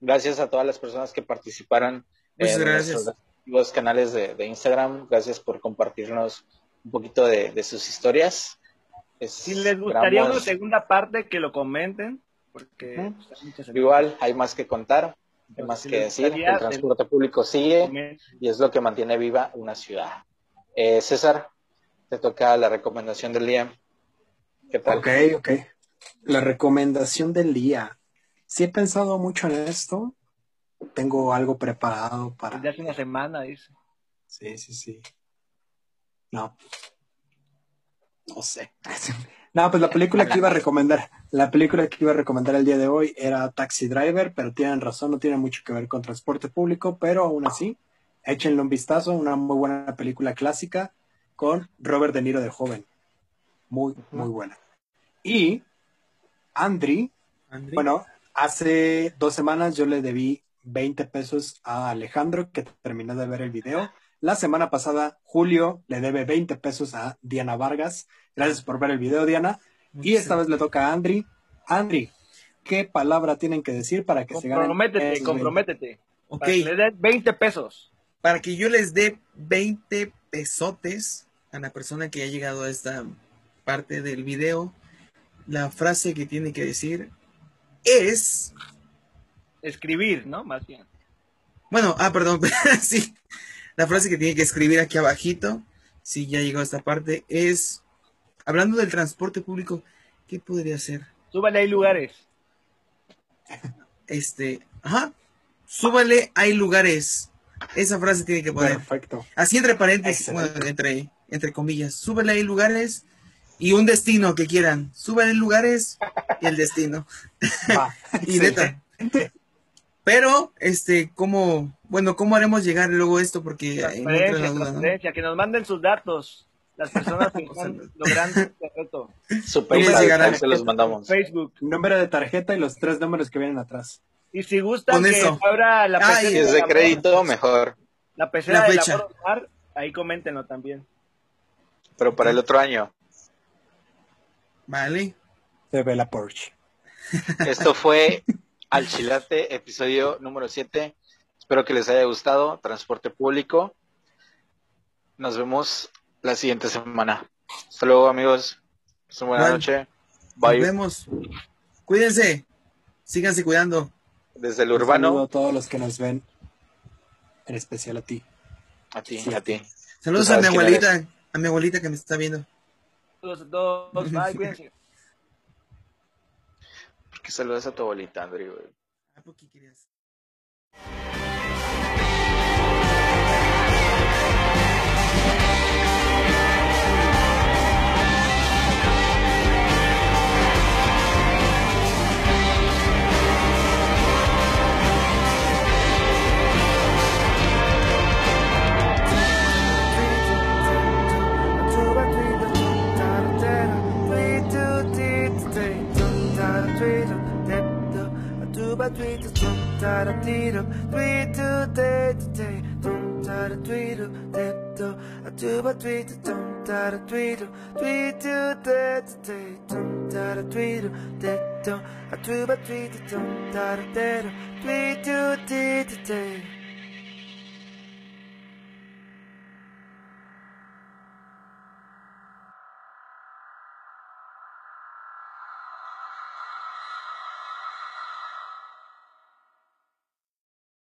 Gracias a todas las personas que participaron Muchas en gracias. nuestros canales de, de Instagram. Gracias por compartirnos un poquito de, de sus historias. Es- Si les gustaría una segunda parte, que lo comenten, porque pues, hay Igual, hay más que contar, hay más que decir. El transporte público sigue. y es lo que mantiene viva una ciudad. Eh, César, te toca la recomendación del día. ¿Qué tal? Ok, ok. La recomendación del día. Sí he pensado mucho en esto. Tengo algo preparado para... Desde hace una semana, dice. Sí, sí, sí. No. No sé. No, pues la película que iba a recomendar, la película que iba a recomendar el día de hoy era Taxi Driver, pero tienen razón, no tiene mucho que ver con transporte público, pero aún así, échenle un vistazo, una muy buena película clásica con Robert De Niro de joven. Muy, muy buena. Y Andri, André. bueno, hace dos semanas yo le debí 20 pesos a Alejandro, que terminó de ver el video. La semana pasada, Julio le debe 20 pesos a Diana Vargas. Gracias por ver el video, Diana. Y esta vez le toca a Andri. Andri, ¿qué palabra tienen que decir para que se ganen? Comprométete, esos 20? comprométete. Ok, Para que le den 20 pesos. para que yo les dé 20 pesotes a la persona que ha llegado a esta parte del video, la frase que tiene que decir es... Escribir, ¿no? Más bien. Bueno, ah, perdón, sí. La frase que tiene que escribir aquí abajito, si ya llegó a esta parte, es, hablando del transporte público, ¿qué podría ser? Súbale ahí lugares. Este, ajá, súbale, hay lugares. Esa frase tiene que poner. Perfecto. Así entre paréntesis, bueno, entre, entre comillas, súbele ahí lugares y un destino que quieran. Súbele lugares y el destino. Va. Y neta. Pero, este, ¿cómo, bueno, cómo haremos llegar luego esto? Porque Transparencia, duda, ¿no? transparencia. Que nos manden sus datos. Las personas que están logrando este reto. Super ¿Cómo llegará? se los mandamos. Facebook. Número de tarjeta y los tres números que vienen atrás. Y si gustan Con que eso. abra la Ay, pecera, Si es de la- crédito, mejor. la pecera La de la fecha. Mar, ahí coméntenlo también. Pero para el otro año. Vale. Se ve la Porsche. Esto fue Al Chilate, episodio número 7. Espero que les haya gustado. Transporte público. Nos vemos la siguiente semana. Hasta luego, amigos. Pasen buena Igual. noche. Nos Bye. vemos. Cuídense. Síganse cuidando. Desde el urbano, a todos los que nos ven, en especial a ti. a ti, a ti. Saludos a mi abuelita, a mi abuelita que me está viendo. Saludos a todos. Bye, cuídense. ¿Por qué saludas a tu abuelita, Andrew? Ah, ¿por qué querías? 두바 트위터 동타라 뒤로 트위터 데이트데이 동타라 뒤로 데이터 두바 트위터 동타라 뒤로 트위터 데이트데이 동타라 뒤로 데이터 두바 트위터 동타라 데이터 트위터 데이트데이